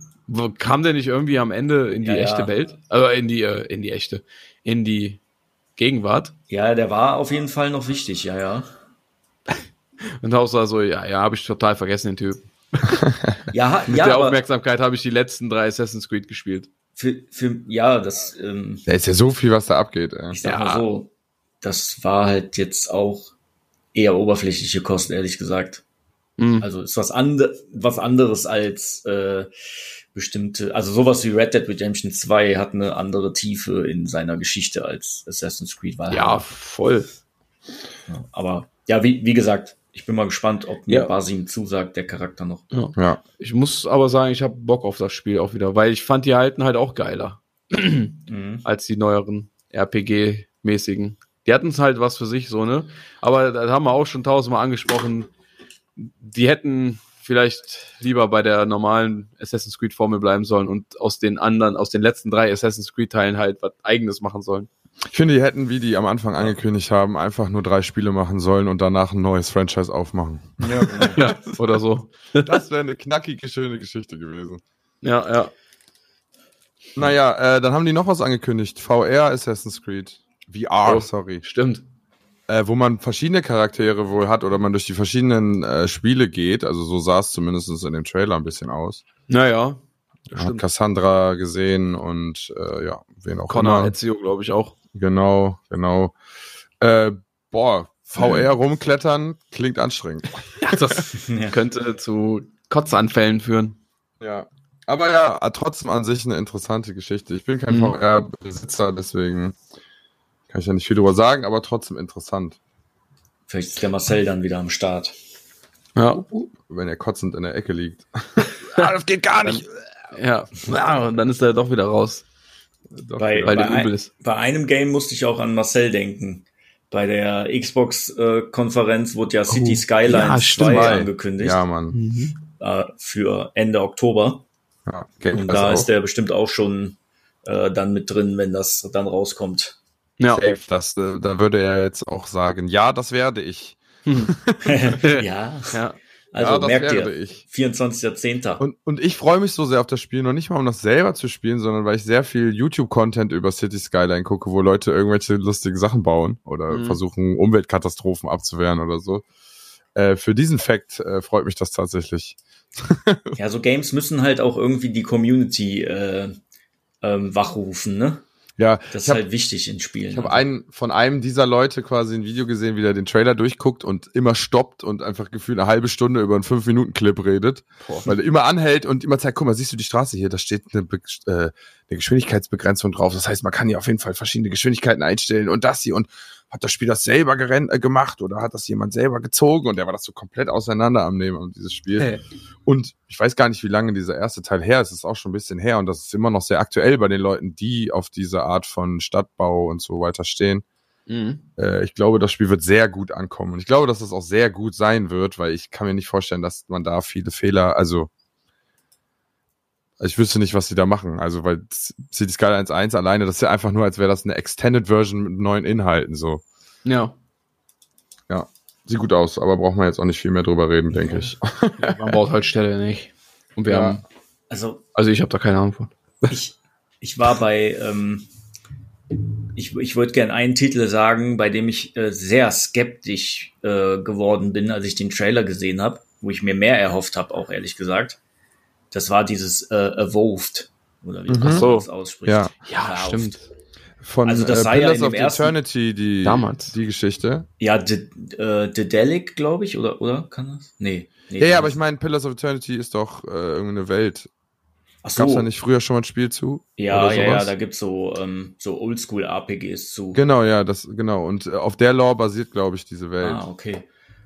Kam der nicht irgendwie am Ende in die Ja, ja. echte Welt? Also in die, äh, in die echte, in die Gegenwart? ja, der war auf jeden Fall noch wichtig, ja, ja. Und auch so, ja, ja, habe ich total vergessen, den Typ. Ja, Mit ja, der Aufmerksamkeit habe ich die letzten drei Assassin's Creed gespielt. Für, für, ja, das, ähm, Da ist ja so viel, was da abgeht. Ey. ich sag Ja. mal so, das war halt jetzt auch eher oberflächliche Kosten, ehrlich gesagt. Mhm. Also ist was, ande was anderes als äh, bestimmte, also sowas wie Red Dead Redemption 2 hat eine andere Tiefe in seiner Geschichte als Assassin's Creed war. ja, voll. Aber ja, wie, wie gesagt, ich bin mal gespannt, ob mir Ja. Basim zusagt, der Charakter noch. Ja. Ich muss aber sagen, ich habe Bock auf das Spiel auch wieder, weil ich fand die alten halt auch geiler Mhm. als die neueren RPG-mäßigen. Die hatten es halt was für sich, so, ne? Aber das haben wir auch schon tausendmal angesprochen. Die hätten vielleicht lieber bei der normalen Assassin's Creed-Formel bleiben sollen und aus den anderen, aus den letzten drei Assassin's Creed-Teilen halt was Eigenes machen sollen. Ich finde, die hätten, wie die am Anfang angekündigt haben, einfach nur drei Spiele machen sollen und danach ein neues Franchise aufmachen. Ja, genau. Ja, oder so. Das wäre eine knackige, schöne Geschichte gewesen. Ja, ja. Naja, äh, dann haben die noch was angekündigt. VR Assassin's Creed. VR, Oh. sorry. Stimmt. Äh, wo man verschiedene Charaktere wohl hat oder man durch die verschiedenen äh, Spiele geht. Also so sah es zumindest in dem Trailer ein bisschen aus. Naja. Man hat Cassandra gesehen und äh, ja, wen auch Connor immer. Ezio, glaube ich, auch. Genau, genau. Äh, boah, VR rumklettern klingt anstrengend. Ja, das könnte zu Kotzanfällen führen. Ja. Aber ja, trotzdem an sich eine interessante Geschichte. Ich bin kein Mhm. VR-Besitzer, deswegen kann ich ja nicht viel drüber sagen, aber trotzdem interessant. Vielleicht ist der Marcel dann wieder am Start. Ja. Wenn er kotzend in der Ecke liegt. ah, das geht gar nicht. Ja. ja, und dann ist er doch wieder raus, Doch, Bei- weil bei übel ist. Bei einem Game musste ich auch an Marcel denken. Bei der Xbox-Konferenz wurde ja City Oh, Skylines ja, 2 stimmt. angekündigt ja, Mann. Mhm. äh, für Ende Oktober. Ja, Und da auch. ist der bestimmt auch schon äh, dann mit drin, wenn das dann rauskommt. Ja. Safe, das, äh, da würde er jetzt auch sagen, ja, das werde ich. ja, ja. Also ja, merkt ihr, ich. 24.10. Und, und ich freue mich so sehr auf das Spiel, noch nicht mal um das selber zu spielen, sondern weil ich sehr viel YouTube-Content über City Skyline gucke, wo Leute irgendwelche lustigen Sachen bauen oder Mhm. versuchen, Umweltkatastrophen abzuwehren oder so. Äh, für diesen Fact äh, freut mich das tatsächlich. Ja, so Games müssen halt auch irgendwie die Community äh, ähm, wachrufen, ne? Ja, Das ist habe halt wichtig in Spielen. ich hab einen von einem dieser Leute quasi ein Video gesehen, wie der den Trailer durchguckt und immer stoppt und einfach gefühlt eine halbe Stunde über einen 5-Minuten-Clip redet. Weil er immer anhält und immer zeigt, guck mal, siehst du die Straße hier, da steht eine, Be äh, eine Geschwindigkeitsbegrenzung drauf. Das heißt, man kann hier auf jeden Fall verschiedene Geschwindigkeiten einstellen und das hier und hat das Spiel das selber gerennt, äh, gemacht oder hat das jemand selber gezogen und der war das so komplett auseinander am Nehmen, um dieses Spiel. Hey. Und ich weiß gar nicht, wie lange dieser erste Teil her ist. Es ist auch schon ein bisschen her und das ist immer noch sehr aktuell bei den Leuten, die auf diese Art von Stadtbau und so weiter stehen. Mhm. Äh, ich glaube, das Spiel wird sehr gut ankommen. Und ich glaube, dass das auch sehr gut sein wird, weil ich kann mir nicht vorstellen, dass man da viele Fehler, also Ich wüsste nicht, was sie da machen. Also, weil City Skyline 1 alleine, das ist ja einfach nur, als wäre das eine Extended Version mit neuen Inhalten, so. Ja. Ja. Sieht gut aus, aber braucht man jetzt auch nicht viel mehr drüber reden, denke ich. ja. Man braucht halt Stelle nicht. Und wir Ja. haben, Also also ich habe da keine Ahnung von. ich, ich war bei, ähm, ich, ich würde gern einen Titel sagen, bei dem ich äh, sehr skeptisch äh, geworden bin, als ich den Trailer gesehen habe, wo ich mir mehr erhofft habe, auch ehrlich gesagt. Das war dieses äh, Evolved, oder wie Mhm. man so. das ausspricht. Ja. Ja, stimmt. Von Also das äh, ja Pillars in dem ersten- Eternity, die, Damals. die Geschichte. Ja, De, äh, Dedelic, glaube ich, oder, oder kann das? Nee. nee Ja, ja, aber ich meine, Pillars of Eternity ist doch äh, irgendeine Welt. Ach so. Gab's da nicht früher schon mal ein Spiel zu? Ja, ja, ja, da gibt's so, ähm, so Oldschool-RPGs zu. Genau, ja, das, genau. Und äh, auf der Lore basiert, glaube ich, diese Welt. Ah, okay.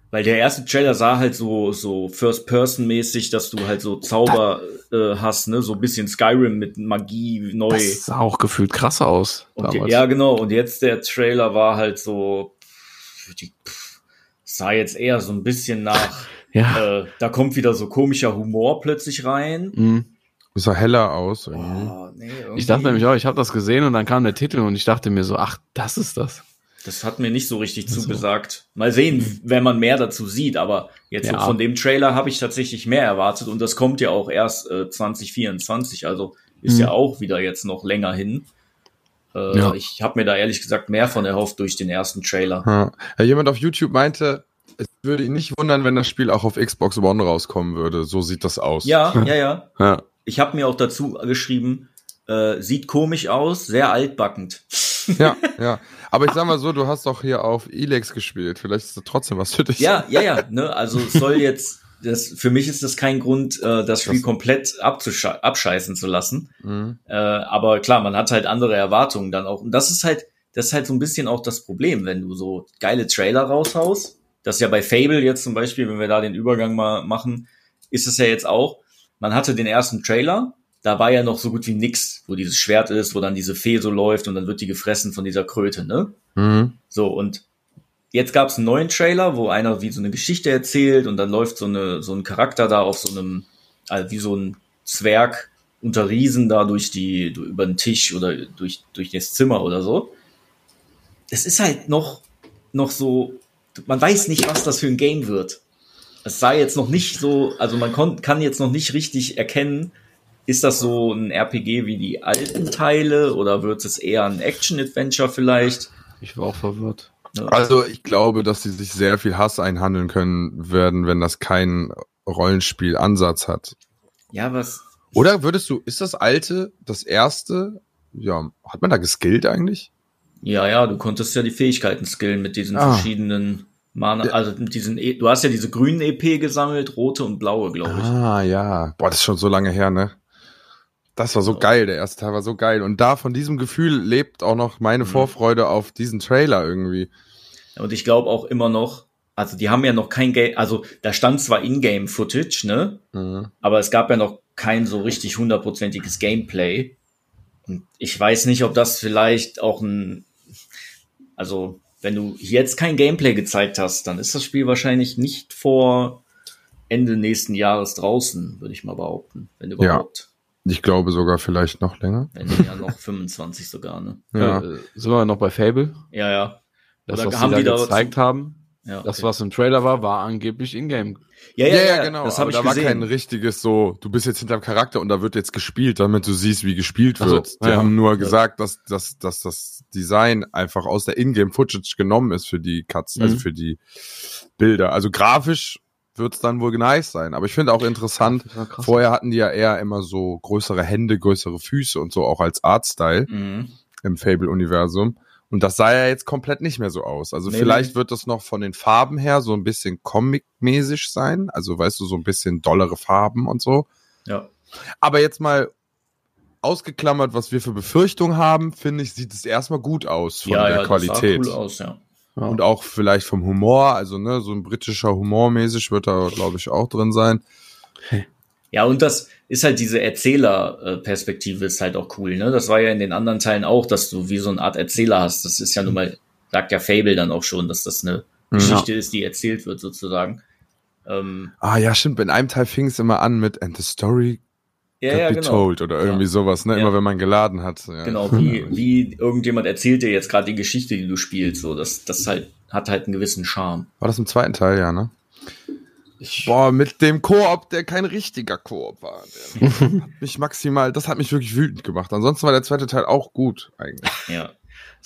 Weil der erste Trailer sah halt so, so First-Person-mäßig, dass du halt so Zauber äh, hast, ne? So ein bisschen Skyrim mit Magie neu. Das sah auch gefühlt krasser aus. Die, ja, genau. Und jetzt der Trailer war halt so, pff, die, pff, sah jetzt eher so ein bisschen nach, ja. äh, da kommt wieder so komischer Humor plötzlich rein. Mhm. Das sah heller aus. Oh, nee, Ich dachte nämlich auch, ich habe das gesehen und dann kam der Titel und ich dachte mir so, ach, das ist das. Das hat mir nicht so richtig so. zugesagt. Mal sehen, wenn man mehr dazu sieht, aber jetzt Ja. so von dem Trailer habe ich tatsächlich mehr erwartet und das kommt ja auch erst äh, 2024, also ist Mhm. ja auch wieder jetzt noch länger hin. Äh, Ja. Ich habe mir da ehrlich gesagt mehr von erhofft durch den ersten Trailer. Ja. Ja, jemand auf YouTube meinte, es würde ihn nicht wundern, wenn das Spiel auch auf Xbox One rauskommen würde. So sieht das aus. Ja, ja, ja. Ja. Ich habe mir auch dazu geschrieben, äh, sieht komisch aus, sehr altbackend. ja, ja. Aber ich sag mal so, du hast doch hier auf Elex gespielt. Vielleicht ist das trotzdem was für dich. Ja, ja, ja. Ne? Also es soll jetzt, das, für mich ist das kein Grund, äh, das Spiel komplett abscheißen zu lassen. Mhm. Äh, aber klar, man hat halt andere Erwartungen dann auch. Und das ist halt, das ist halt so ein bisschen auch das Problem, wenn du so geile Trailer raushaust. Das ist ja bei Fable jetzt zum Beispiel, wenn wir da den Übergang mal machen, ist es ja jetzt auch. Man hatte den ersten Trailer, da war ja noch so gut wie nix, wo dieses Schwert ist, wo dann diese Fee so läuft und dann wird die gefressen von dieser Kröte, ne? Mhm. So, und jetzt gab es einen neuen Trailer, wo einer wie so eine Geschichte erzählt und dann läuft so, eine, so ein Charakter da auf so einem, also wie so ein Zwerg unter Riesen da durch die, über den Tisch oder durch, durch das Zimmer oder so. Es ist halt noch, noch so, man weiß nicht, was das für ein Game wird. Es sah jetzt noch nicht so, also man kon, kann jetzt noch nicht richtig erkennen, ist das so ein RPG wie die alten Teile oder wird es eher ein Action-Adventure vielleicht? Ich war auch verwirrt. Also ich glaube, dass sie sich sehr viel Hass einhandeln können werden, wenn das keinen Rollenspielansatz hat. Ja, was? Oder würdest du, ist das alte, das erste, ja, hat man da geskillt eigentlich? Ja, ja, du konntest ja die Fähigkeiten skillen mit diesen Ah. verschiedenen Mana, also mit diesen, e du hast ja diese grünen EP gesammelt, rote und blaue, glaube ich. Ah, ja. Boah, das ist schon so lange her, ne? Das war so Ja. geil, der erste Teil war so geil. Und da von diesem Gefühl lebt auch noch meine Mhm. Vorfreude auf diesen Trailer irgendwie. Und ich glaube auch immer noch, also die haben ja noch kein Game, also da stand zwar Ingame-Footage, ne? Mhm. Aber es gab ja noch kein so richtig hundertprozentiges Gameplay. Und ich weiß nicht, ob das vielleicht auch ein, also wenn du jetzt kein Gameplay gezeigt hast, dann ist das Spiel wahrscheinlich nicht vor Ende nächsten Jahres draußen, würde ich mal behaupten, wenn überhaupt. Ich glaube sogar vielleicht noch länger. Wenn ja noch 25 sogar, ne? Ja. Äh, sind wir noch bei Fable? Ja, ja. Das, Oder was haben die da gezeigt haben, Ja, das, okay. was im Trailer war, war angeblich Ingame. ja, Ja, ja, genau. Das aber habe ich da war gesehen. kein richtiges so, du bist jetzt hinterm Charakter und da wird jetzt gespielt, damit du siehst, wie gespielt wird. Die ja. haben nur gesagt, dass, dass, dass das Design einfach aus der Ingame-Footage genommen ist für die Cuts, also Mhm. für die Bilder. Also grafisch wird es dann wohl nice sein. Aber ich finde auch interessant, krass. vorher hatten die ja eher immer so größere Hände, größere Füße und so auch als Artstyle Mhm. im Fable-Universum. Und das sah ja jetzt komplett nicht mehr so aus. Also Nee, vielleicht nee. wird das noch von den Farben her so ein bisschen comic-mäßig sein. Also weißt du, so ein bisschen dollere Farben und so. Ja. Aber jetzt mal ausgeklammert, was wir für Befürchtungen haben, finde ich, sieht es erstmal gut aus von ja, der ja, Qualität. Das sah cool aus, ja. Ja. Und auch vielleicht vom Humor, also ne, so ein britischer Humor mäßig wird da, glaube ich, auch drin sein. Ja, und das ist halt diese Erzählerperspektive ist halt auch cool, ne? Das war ja in den anderen Teilen auch, dass du wie so eine Art Erzähler hast. Das ist ja nun mal, sagt ja Fable dann auch schon, dass das eine Mhm. Geschichte ist, die erzählt wird sozusagen. Ähm, Ah ja, stimmt. In einem Teil fing es immer an mit And the story Ja, ja, genau. Told oder irgendwie Ja. sowas, ne? Ja. Immer wenn man geladen hat. Ja. Genau, wie, wie irgendjemand erzählt dir jetzt gerade die Geschichte, die du spielst. So, das, das halt, hat halt einen gewissen Charme. War das im zweiten Teil, ja, ne? Boah, mit dem Koop, der kein richtiger Koop war. Der hat mich maximal, das hat mich wirklich wütend gemacht. Ansonsten war der zweite Teil auch gut, eigentlich. Ja.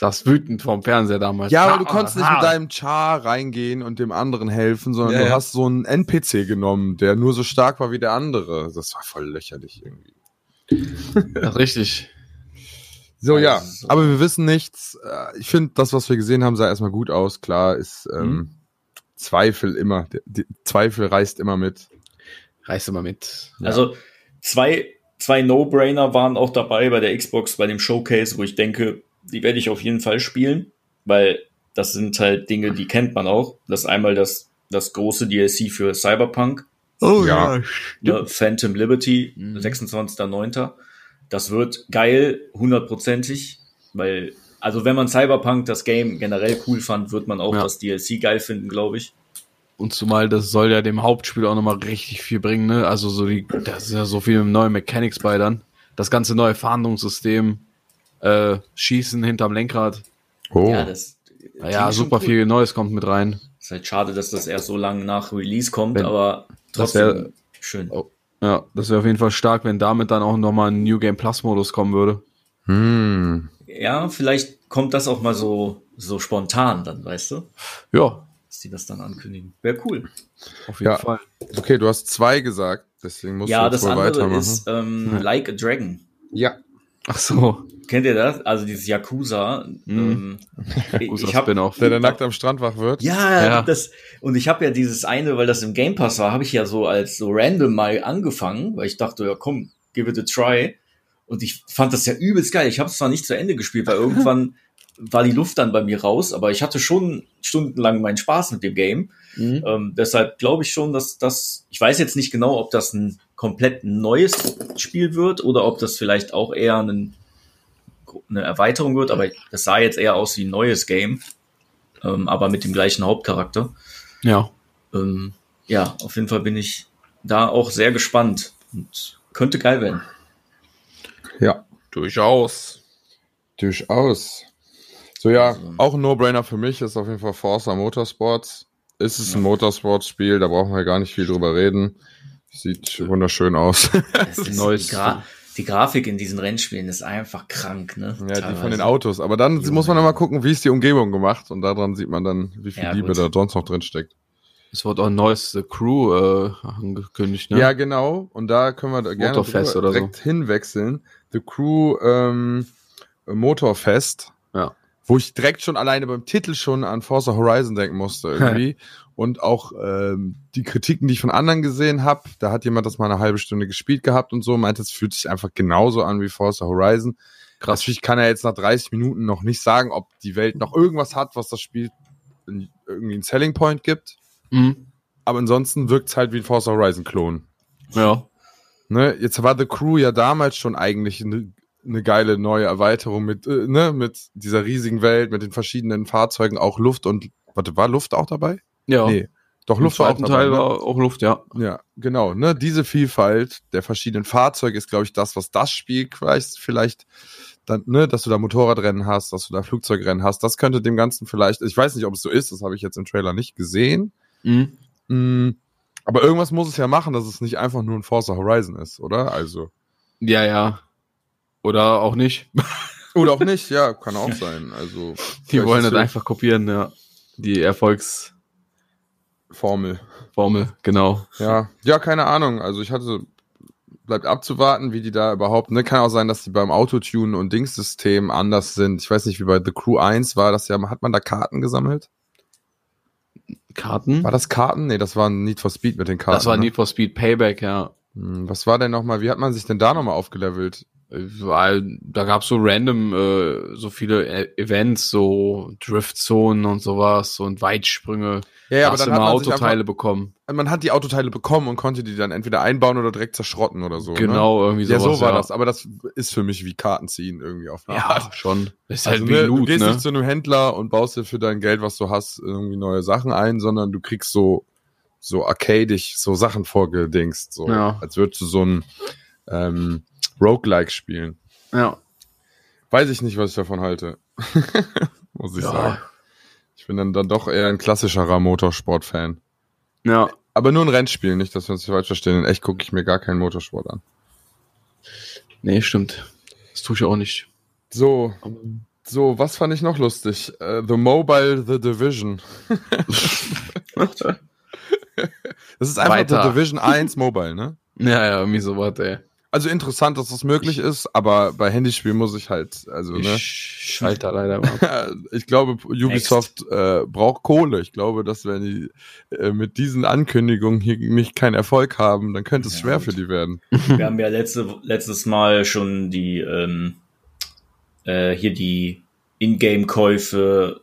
Saß wütend vorm Fernseher damals. Ja, aber du konntest nicht mit deinem Char reingehen und dem anderen helfen, sondern Ja, du ja. hast so einen NPC genommen, der nur so stark war wie der andere. Das war voll lächerlich irgendwie. Ja, richtig. So, ja. Also- Aber wir wissen nichts. Äh, Ich finde, das, was wir gesehen haben, sah erstmal gut aus. Klar ist ähm, Zweifel immer, die, die, Zweifel reißt immer mit. Reiß immer mit. Also zwei, zwei No-Brainer waren auch dabei bei der Xbox, bei dem Showcase, wo ich denke, die werde ich auf jeden Fall spielen, weil das sind halt Dinge, die kennt man auch. Das ist einmal das, das große DLC für Cyberpunk, Oh Ja. ne, Phantom Liberty, Mhm. 26.09. Das wird geil, hundertprozentig, weil, also wenn man Cyberpunk, das Game generell cool fand, wird man auch Ja. das DLC geil finden, glaube ich. Und zumal das soll ja dem Hauptspiel auch nochmal richtig viel bringen, ne? Also so die, da ist ja so viel neue Mechanics bei dann. Das ganze neue Fahndungssystem, äh, Schießen hinterm Lenkrad. Oh. Ja, das Naja, super cool. viel Neues kommt mit rein. Ist halt schade, dass das erst so lange nach Release kommt, Wenn- aber das trotzdem wär- schön. Oh. Ja, das wäre auf jeden Fall stark, wenn damit dann auch nochmal ein New Game Plus Modus kommen würde. Hm. Ja, vielleicht kommt das auch mal so, so spontan dann, weißt du? Ja, Dass die das dann ankündigen. Wäre cool. auf jeden Ja. Fall. Okay, du hast zwei gesagt, deswegen musst ja, du das jetzt wohl andere weitermachen. ist ähm, Ja. Like a Dragon. ja. Ach so. Kennt ihr das? Also dieses Yakuza. Mhm. Ähm, Yakuza ich hab, Spin-off. Der, der nackt am Strand wach wird. Ja, Ja. das und ich habe ja dieses eine, weil das im Game Pass war, habe ich ja so als so random mal angefangen, weil ich dachte, ja komm, give it a try. Und ich fand das ja übelst geil. Ich habe es zwar nicht zu Ende gespielt, weil irgendwann war die Luft dann bei mir raus, aber ich hatte schon stundenlang meinen Spaß mit dem Game. Mhm. Ähm, deshalb glaube ich schon, dass das, ich weiß jetzt nicht genau, ob das ein komplett neues Spiel wird oder ob das vielleicht auch eher ein, eine Erweiterung wird, aber das sah jetzt eher aus wie ein neues Game, ähm, aber mit dem gleichen Hauptcharakter. Ja. Ähm, ja, auf jeden Fall bin ich da auch sehr gespannt und könnte geil werden. Ja, Durchaus. durchaus. So, ja, Also- auch ein No-Brainer für mich ist auf jeden Fall Forza Motorsports. Ist es ein Motorsports-Spiel, da brauchen wir gar nicht viel drüber reden. Sieht wunderschön aus. Es ist Neues- die, Gra die Grafik in diesen Rennspielen ist einfach krank, ne? Ja, die von Teilweise. den Autos. Aber dann Junge. muss man immer gucken, wie ist die Umgebung gemacht. Und daran sieht man dann, wie viel Ja, Liebe gut. da sonst noch drin steckt. Es wird auch ein neues The Crew äh, angekündigt, ne? Ja, genau. Und da können wir da gerne oder so. direkt hinwechseln. The Crew ähm, Motorfest. Ja. Wo ich direkt schon alleine beim Titel schon an Forza Horizon denken musste irgendwie. und auch ähm, die Kritiken, die ich von anderen gesehen habe, da hat jemand das mal eine halbe Stunde gespielt gehabt und so, meinte, es fühlt sich einfach genauso an wie Forza Horizon. Krass. Natürlich kann er jetzt nach 30 Minuten noch nicht sagen, ob die Welt noch irgendwas hat, was das Spiel irgendwie einen Selling Point gibt. Mhm. Aber ansonsten wirkt es halt wie ein Forza Horizon-Klon. Ja. Ne, jetzt war The Crew ja damals schon eigentlich eine ne geile neue Erweiterung mit, äh, ne, mit dieser riesigen Welt, mit den verschiedenen Fahrzeugen, auch Luft und, warte, war Luft auch dabei? Ja. Nee, doch Luft war auch dabei. Teil ne? war auch Luft, ja. Ja, genau, ne, diese Vielfalt der verschiedenen Fahrzeuge ist, glaube ich, das, was das Spiel vielleicht, vielleicht dann, ne, dass du da Motorradrennen hast, dass du da Flugzeugrennen hast, das könnte dem Ganzen vielleicht, ich weiß nicht, ob es so ist, das habe ich jetzt im Trailer nicht gesehen, Mhm. Mm, aber irgendwas muss es ja machen, dass es nicht einfach nur ein Forza Horizon ist, oder? Also. Ja, ja. Oder auch nicht. Oder auch nicht, ja, kann auch sein. Also Die wollen das einfach kopieren, ja. Die Erfolgsformel, Formel. genau. Ja, ja, keine Ahnung. Also ich hatte bleibt abzuwarten, wie die da überhaupt. Ne, kann auch sein, dass die beim Autotune und Dingssystem anders sind. Ich weiß nicht, wie bei The Crew 1 war das ja. Hat man da Karten gesammelt? Karten? War das Karten? Nee, das war Need for Speed mit den Karten. das war ne? Need for Speed Payback, ja. Hm, Was war denn nochmal? Wie hat man sich denn da nochmal aufgelevelt? Weil da gab's so random äh, so viele E- Events, so Driftzonen und sowas und Weitsprünge. Ja, Ja, aber hast dann du hat man Autoteile bekommen. Einfach, man hat die Autoteile bekommen und konnte die dann entweder einbauen oder direkt zerschrotten oder so. Ne? Genau, irgendwie Ja, sowas. so war ja. das. Aber das ist für mich wie Karten ziehen irgendwie auf eine Ja, Art. schon. Das ist Also, halt wie ne, du Loot, gehst ne? nicht zu einem Händler und baust dir für dein Geld, was du hast, irgendwie neue Sachen ein, sondern du kriegst so, so arcadisch so Sachen vorgedingst, so, Ja. als würdest du so ein, ähm, Roguelike-Spielen. Ja. Weiß ich nicht, was ich davon halte. Muss ich Ja. sagen. Ich bin dann, dann doch eher ein klassischerer Motorsport-Fan. Ja. Aber nur ein Rennspiel, nicht, dass wir uns nicht falsch verstehen. In echt gucke ich mir gar keinen Motorsport an. Nee, stimmt. Das tue ich auch nicht. So, so, was fand ich noch lustig? Äh, the Mobile The Division. Das ist einfach Weiter. The Division 1 Mobile, ne? Ja, ja, irgendwie sowas, ey. Also interessant, dass das möglich ist, aber bei Handyspielen muss ich halt, also, ne? Ich schalte da leider mal. Ich glaube, Ubisoft äh, braucht Kohle. Ich glaube, dass wenn die äh, mit diesen Ankündigungen hier nicht keinen Erfolg haben, dann könnte es Ja, schwer gut. für die werden. Wir haben ja letzte, letztes Mal schon die ähm, äh, hier die Ingame-Käufe,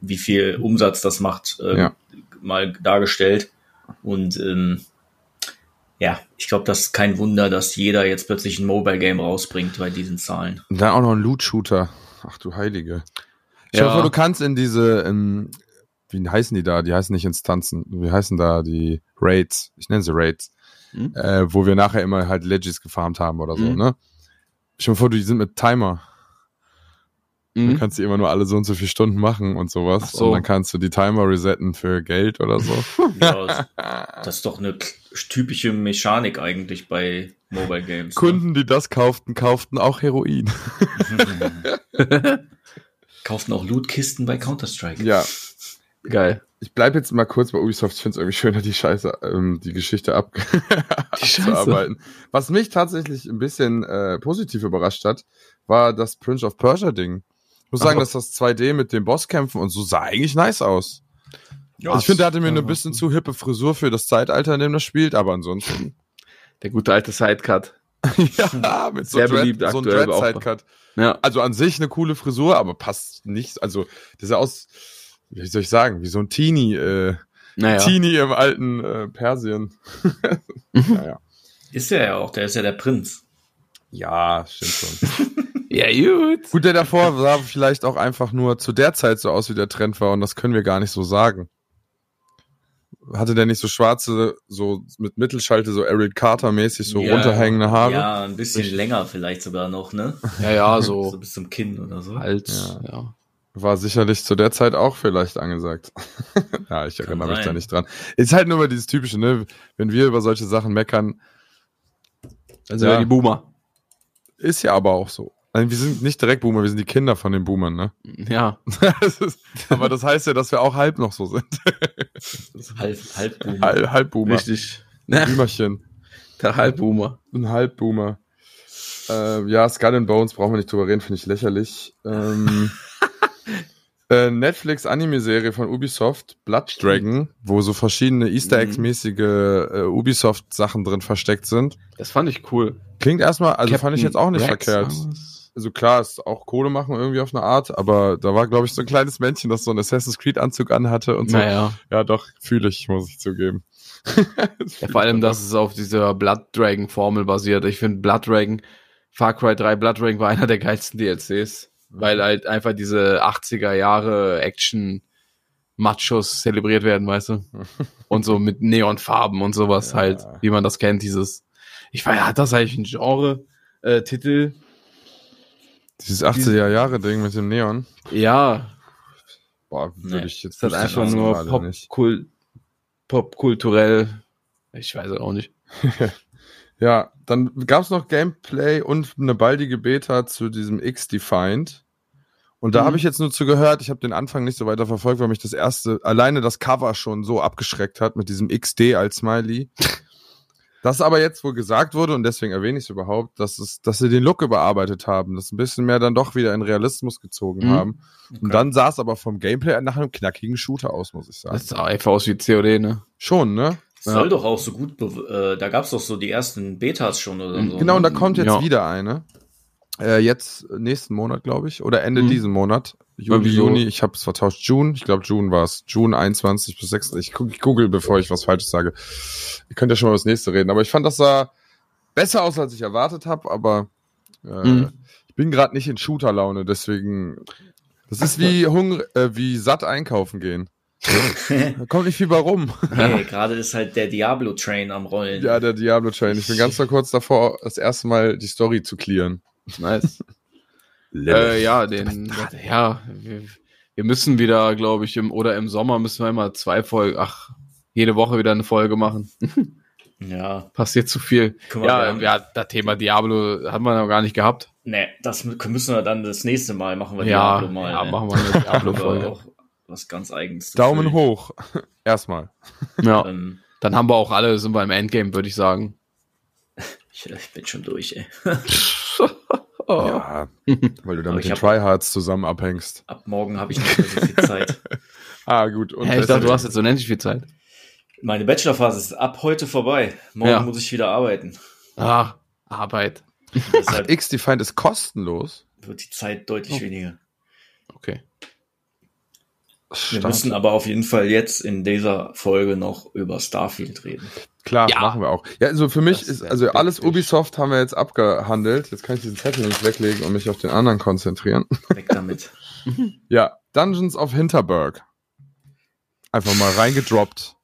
wie viel Umsatz das macht, ähm, Ja. mal dargestellt. Und ähm, ja, ich glaube, das ist kein Wunder, dass jeder jetzt plötzlich ein Mobile-Game rausbringt bei diesen Zahlen. Und dann auch noch ein Loot-Shooter. Ach du Heilige. Ich Ja. hoffe, du kannst in diese, in, wie heißen die da? Die heißen nicht Instanzen. Wie heißen da die Raids? Ich nenne sie Raids. Hm? Äh, wo wir nachher immer halt Legis gefarmt haben oder so, Mhm. ne? Stell dir vor, die sind mit Timer. Du Mhm. kannst die immer nur alle so und so viele Stunden machen und sowas. So. Und dann kannst du die Timer resetten für Geld oder so. Ja, das, ist doch eine typische Mechanik eigentlich bei Mobile Games. ne? Kunden, die das kauften, kauften auch Heroin. Kauften auch Lootkisten bei Counter-Strike. Ja, Geil. ich bleib jetzt mal kurz bei Ubisoft. Ich finde es irgendwie schöner, die Scheiße, ähm, die Geschichte ab Die Scheiße. abzuarbeiten. Was mich tatsächlich ein bisschen äh, positiv überrascht hat, war das Prince of Persia Ding. Ich muss sagen, Ach. dass das 2D mit den Bosskämpfen und so sah eigentlich nice aus. Also ich finde, der hatte mir ja. eine bisschen zu hippe Frisur für das Zeitalter, in dem das spielt, aber ansonsten. Der gute alte Sidecut. ja, mit so, Sehr Dread, beliebt so einem aktuell auch. Dread-Sidecut. Ja. Also an sich eine coole Frisur, aber passt nicht. Also, das sah aus, wie soll ich sagen, wie so ein Teenie, äh, Naja. Teenie im alten äh, Persien. naja. Ist er ja auch, der ist ja der Prinz. Ja, stimmt schon. Ja, gut. Gut, der davor sah vielleicht auch einfach nur zu der Zeit so aus, wie der Trend war, und das können wir gar nicht so sagen. Hatte der nicht so schwarze, so mit Mittelschalte, so Eric Carter-mäßig, so Ja, runterhängende Haare? Ja, ein bisschen Richtig. länger vielleicht sogar noch, ne? Ja, ja, So so bis zum Kinn oder so. Hals. Ja. War sicherlich zu der Zeit auch vielleicht angesagt. ja, ich Kann erinnere mich da sein. nicht dran. Ist halt nur mal dieses typische, ne? Wenn wir über solche Sachen meckern, Also Ja. die Boomer. ist ja aber auch so. Nein, wir sind nicht direkt Boomer, wir sind die Kinder von den Boomern, ne? Ja. Das ist, aber das heißt ja, dass wir auch halb noch so sind. Halb, halb Halb, halb Boomer. Richtig. Ja, Boomerchen. der Halbboomer. Ein Halbboomer. Äh, ja, Skull and Bones brauchen wir nicht drüber reden, finde ich lächerlich. Ähm, äh, Netflix Anime-Serie von Ubisoft, Blood Dragon, wo so verschiedene Easter Eggs-mäßige äh, Ubisoft-Sachen drin versteckt sind. Das fand ich cool. Klingt erstmal, also fand ich Captain jetzt auch nicht Rex verkehrt. war es. Also klar, ist auch Kohle machen irgendwie auf eine Art, aber da war, glaube ich, so ein kleines Männchen, das so einen Assassin's Creed-Anzug anhatte und so. Naja. Ja, doch, fühle ich, muss ich zugeben. Ja, vor allem, dass es auf dieser Blood Dragon Formel basiert. Ich finde Blood Dragon, Far Cry 3 Blood Dragon war einer der geilsten DLCs, weil halt einfach diese 80er Jahre Action Machos zelebriert werden, weißt du? Und so mit Neonfarben und sowas Ja. halt, wie man das kennt, dieses. Ich weiß, hat das eigentlich ein Genre, äh, Titel? Dieses 80er-Jahre-Ding mit dem Neon. Ja, Boah, würde Nee, ich jetzt ist halt einfach nur gerade Pop. Kul popkulturell. Ich weiß es auch nicht. Ja, dann gab's noch Gameplay und eine baldige Beta zu diesem X-Defined. Und da Mhm. habe ich jetzt nur zu gehört, ich habe den Anfang nicht so weiter verfolgt, weil mich das erste, alleine das Cover schon so abgeschreckt hat mit diesem XD als Smiley. Das aber jetzt wohl gesagt wurde, und deswegen erwähne ich es überhaupt, dass, es, dass sie den Look überarbeitet haben, das ein bisschen mehr dann doch wieder in Realismus gezogen Mhm. haben. Und dann sah es aber vom Gameplay nach einem knackigen Shooter aus, muss ich sagen. Das sah einfach aus wie COD, ne? Schon, ne? Soll doch auch so gut, äh, da gab's doch so die ersten Betas schon oder so. Genau, und da ne? kommt jetzt Ja. wieder eine. Äh, jetzt nächsten Monat, glaube ich. Oder Ende Mhm. diesen Monat. Wieso? Juni. Ich habe es vertauscht. June. Ich glaube, June war es. June 21 bis 6. Ich, ich google, bevor ich was Falsches sage. Ihr könnt ja schon mal über das nächste reden. Aber ich fand, das sah besser aus, als ich erwartet habe. Aber äh, Mhm. ich bin gerade nicht in Shooter-Laune. Deswegen. Das ist wie Hunger, äh, wie satt einkaufen gehen. Da kommt nicht viel bei rum. nee, gerade ist halt der Diablo-Train am Rollen. Ja, der Diablo Train. Ich bin ganz so kurz davor, das erste Mal die Story zu clearen. Nice. Äh, ja, den, ja, wir, wir müssen wieder, glaube ich, im, oder im Sommer müssen wir immer zwei Folgen, ach, jede Woche wieder eine Folge machen. ja. Passiert zu viel. Ja, ja, das Thema Diablo haben wir noch gar nicht gehabt. Nee, das müssen wir dann das nächste Mal machen wir Ja, Diablo mal. ja ne? machen wir eine Diablo-Folge. auch was ganz eigenes. zu Daumen hoch. Erstmal. Ja, Ähm, dann haben wir auch alle, sind wir im Endgame, würde ich sagen. ich, ich bin schon durch, ey. Oh. Ja, weil du da Aber mit den hab- Tryhards zusammen abhängst. Ab morgen habe ich nicht mehr so viel Zeit. Ah, gut. Und Hä, ich dachte, du hast jetzt unendlich viel Zeit. Meine Bachelorphase ist ab heute vorbei. Morgen Ja. muss ich wieder arbeiten. Ah, Arbeit. Deshalb X-Defined ist kostenlos. wird die Zeit deutlich Oh. weniger. Okay. Wir Stark. müssen aber auf jeden Fall jetzt in dieser Folge noch über Starfield reden. Klar, Ja. machen wir auch. Ja, also für mich Das ist, ist also alles Ubisoft haben wir jetzt abgehandelt. Jetzt kann ich diesen Zettel nicht weglegen und mich auf den anderen konzentrieren. Weg damit. Ja, Dungeons of Hinterberg. Einfach mal reingedroppt.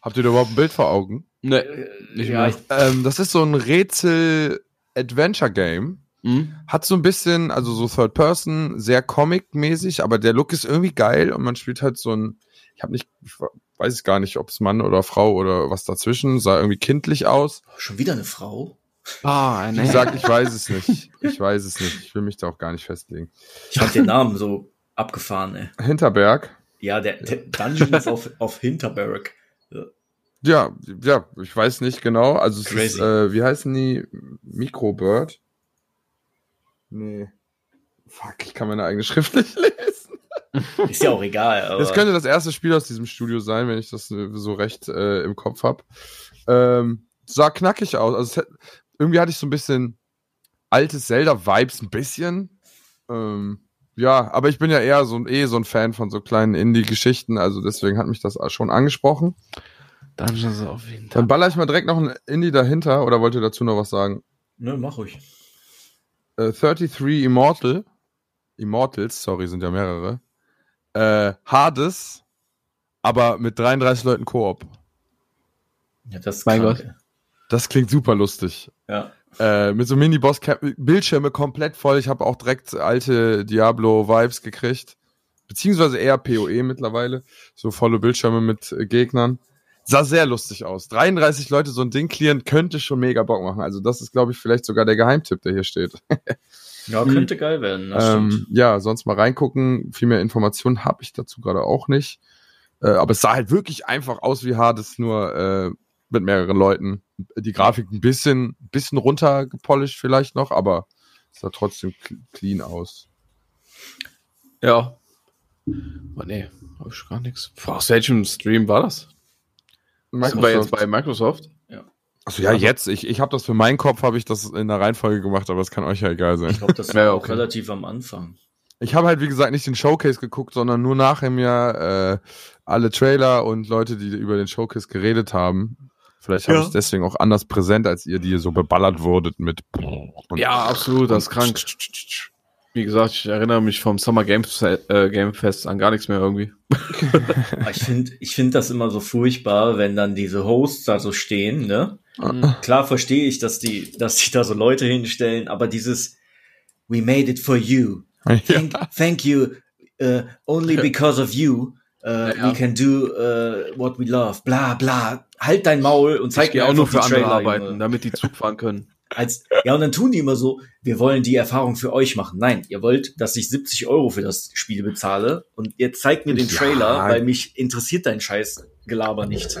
Habt ihr da überhaupt ein Bild vor Augen? Ne, Äh, Nicht ja, mehr. Ähm, das ist so ein Rätsel-Adventure-Game. hm? Hat so ein bisschen, also so Third Person, sehr Comic-mäßig, aber der Look ist irgendwie geil und man spielt halt so ein, ich habe nicht, ich weiß es gar nicht, ob es Mann oder Frau oder was dazwischen, sah irgendwie kindlich aus. schon wieder eine Frau? Ah, Wie ne. gesagt, ich weiß es nicht. Ich weiß es nicht. Ich will mich da auch gar nicht festlegen. Ich fand den Namen so abgefahren, ey. Hinterberg. Ja, der, der Dungeon ist auf, auf Hinterberg. Ja, ja, ich weiß nicht genau. Also es Crazy. ist, äh, wie heißen die? Microbird? Nee. Fuck, ich kann meine eigene Schrift nicht lesen. Ist ja auch egal. Aber Das könnte das erste Spiel aus diesem Studio sein, wenn ich das so recht äh, im Kopf habe. Ähm, sah knackig aus. Also hat, irgendwie hatte ich so ein bisschen altes Zelda-Vibes, ein bisschen. Ähm, ja, aber ich bin ja eher so ein, eh so ein Fan von so kleinen Indie-Geschichten, also deswegen hat mich das schon angesprochen. Dungeons of Winter. Dann baller ich mal direkt noch ein Indie dahinter, oder wollt ihr dazu noch was sagen? ne, mach ruhig. Äh, 33 Immortal. Immortals, sorry, sind ja mehrere. Äh, Hades, aber mit 33 Leuten Koop. Ja, das ist Mein Gott. Das klingt super lustig. Ja. Äh, mit so Mini-Boss, Bildschirme komplett voll. Ich habe auch direkt alte Diablo-Vibes gekriegt. Beziehungsweise eher PoE mittlerweile. So volle Bildschirme mit äh, Gegnern. Sah sehr lustig aus. 33 Leute so ein Ding clearen könnte schon mega Bock machen. Also das ist, glaube ich, vielleicht sogar der Geheimtipp, der hier steht. Ja, könnte geil werden. Das Ähm, stimmt. ja, sonst mal reingucken. Viel mehr Informationen habe ich dazu gerade auch nicht. Äh, aber es sah halt wirklich einfach aus wie Hades, nur äh, mit mehreren Leuten. Die Grafik ein bisschen, bisschen runtergepolished vielleicht noch, aber es sah trotzdem cl- clean aus. Ja. Oh, nee, hab ich gar nichts. Aus welchem Stream war das? Sind wir jetzt bei Microsoft? Achso, ja, jetzt. Ich, ich habe das für meinen Kopf, habe ich das in der Reihenfolge gemacht, aber es kann euch ja egal sein. Ich glaube, das war Ja, auch okay. relativ am Anfang. Ich habe halt, wie gesagt, nicht den Showcase geguckt, sondern nur nachher mir äh, alle Trailer und Leute, die über den Showcase geredet haben. Vielleicht habe Ja. ich es deswegen auch anders präsent, als ihr, die so beballert wurdet mit. Und Ja, absolut, das ist krank. Wie gesagt, ich erinnere mich vom Summer Games, äh, Game Fest an gar nichts mehr irgendwie. Ich finde ich find das immer so furchtbar, wenn dann diese Hosts da so stehen, ne? Mhm. Klar verstehe ich, dass die, dass die da so Leute hinstellen, aber dieses We made it for you. Thank, thank you. Uh, only because of you. Uh, Ja. We can do uh, what we love. Bla bla. Halt dein Maul und zeig Ich mir auch nur für die andere Trailer, arbeiten, Junge. damit die Zug fahren können. Als, ja, und dann tun die immer so, wir wollen die Erfahrung für euch machen. Nein, ihr wollt, dass ich 70 Euro für das Spiel bezahle und ihr zeigt mir den Ja. Trailer, weil mich interessiert dein scheiß Gelaber nicht.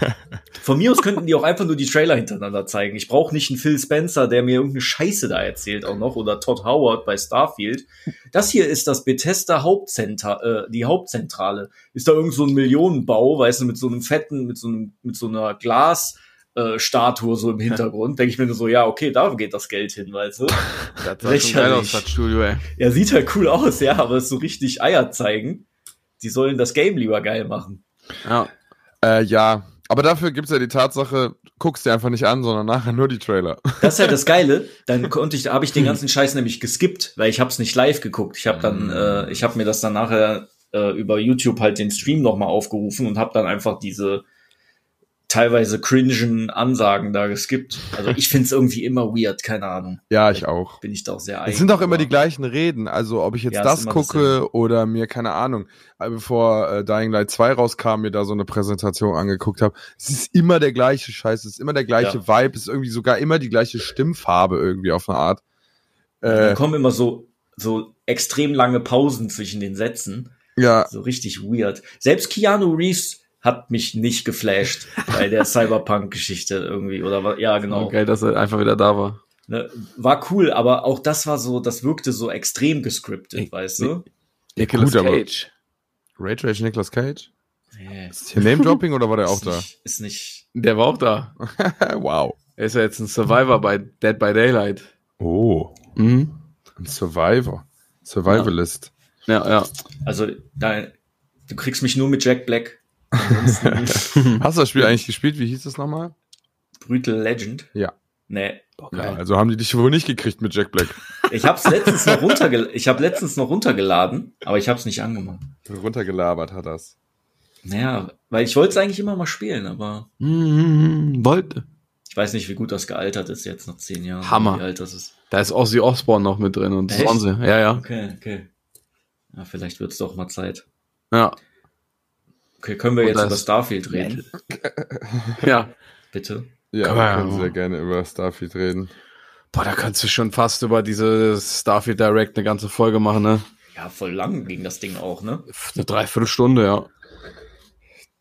Von mir aus könnten die auch einfach nur die Trailer hintereinander zeigen. Ich brauche nicht einen Phil Spencer, der mir irgendeine Scheiße da erzählt auch noch oder Todd Howard bei Starfield. Das hier ist das Bethesda Hauptzentral, äh, die Hauptzentrale. Ist da irgend so ein Millionenbau, weißt du, mit so einem fetten, mit so einem, mit so einer Glas, äh, Statue so im Hintergrund, denke ich mir nur so, ja, okay, da geht das Geld hin, weißt du? Das sah schon geil aus, das Studio, ey. Ja, sieht halt cool aus, ja, aber so richtig Eier zeigen. Die sollen das Game lieber geil machen. Ja. Äh, ja, aber dafür gibt's ja die Tatsache, guckst dir einfach nicht an, sondern nachher nur die Trailer. Das ist halt das Geile. Dann konnte ich, habe ich den ganzen Scheiß nämlich geskippt, weil ich habe es nicht live geguckt. Ich habe dann, äh, ich habe mir das dann nachher äh, über YouTube halt den Stream nochmal aufgerufen und habe dann einfach diese teilweise cringen Ansagen da geskippt. Also ich find's irgendwie immer weird, keine Ahnung. Ja, ich auch. Bin ich da auch sehr eigen. Es sind auch immer die gleichen Reden. Also ob ich jetzt Ja, das gucke oder mir, keine Ahnung, äh, bevor äh, Dying Light 2 rauskam, mir da so eine Präsentation angeguckt habe. Es ist immer der gleiche Scheiß, es ist immer der gleiche Vibe, es ist irgendwie sogar immer die gleiche Stimmfarbe irgendwie auf eine Art. Dann Äh, kommen immer so, so extrem lange Pausen zwischen den Sätzen. ja, So richtig weird. Selbst Keanu Reeves hat mich nicht geflasht bei der Cyberpunk-Geschichte irgendwie. Oder ja, genau. Okay, dass er einfach wieder da war. Ne, war cool, aber auch das war so, das wirkte so extrem gescriptet, Ich- weißt du? Nicolas gut, Cage. Rage Rage Nicolas Cage? Nee, Ist hier Name-Dropping oder war der auch ist da? Nicht, ist nicht. Der war auch da. wow. Er ist ja jetzt ein Survivor bei Dead by Daylight. Oh, Mhm. ein Survivor. Survivalist. Ja, ja. Also, da, du kriegst mich nur mit Jack Black. Ansonsten Hast du das Spiel eigentlich gespielt? Wie hieß es nochmal? Brutal Legend. Ja. Nee. Ja, also haben die dich wohl nicht gekriegt mit Jack Black. Ich hab's letztens noch runtergeladen. Ich habe letztens noch runtergeladen, aber ich hab's nicht angemacht. Runtergelabert hat das. Naja, weil ich wollte es eigentlich immer mal spielen, aber Mhm. Wollte. ich weiß nicht, wie gut das gealtert ist jetzt nach zehn Jahren. Hammer. Wie alt das ist. Da ist Ozzy Osbourne noch mit drin und Echt? Swansea. Ja, ja. Okay, okay. Ja, vielleicht wird's doch mal Zeit. Ja. Okay, können wir Und jetzt das- über Starfield reden? Ja. Bitte. Ja, wir können sehr gerne über Starfield reden. Boah, da kannst du schon fast über diese Starfield Direct eine ganze Folge machen, ne? Ja, voll lang ging das Ding auch, ne? Eine Dreiviertelstunde, ja.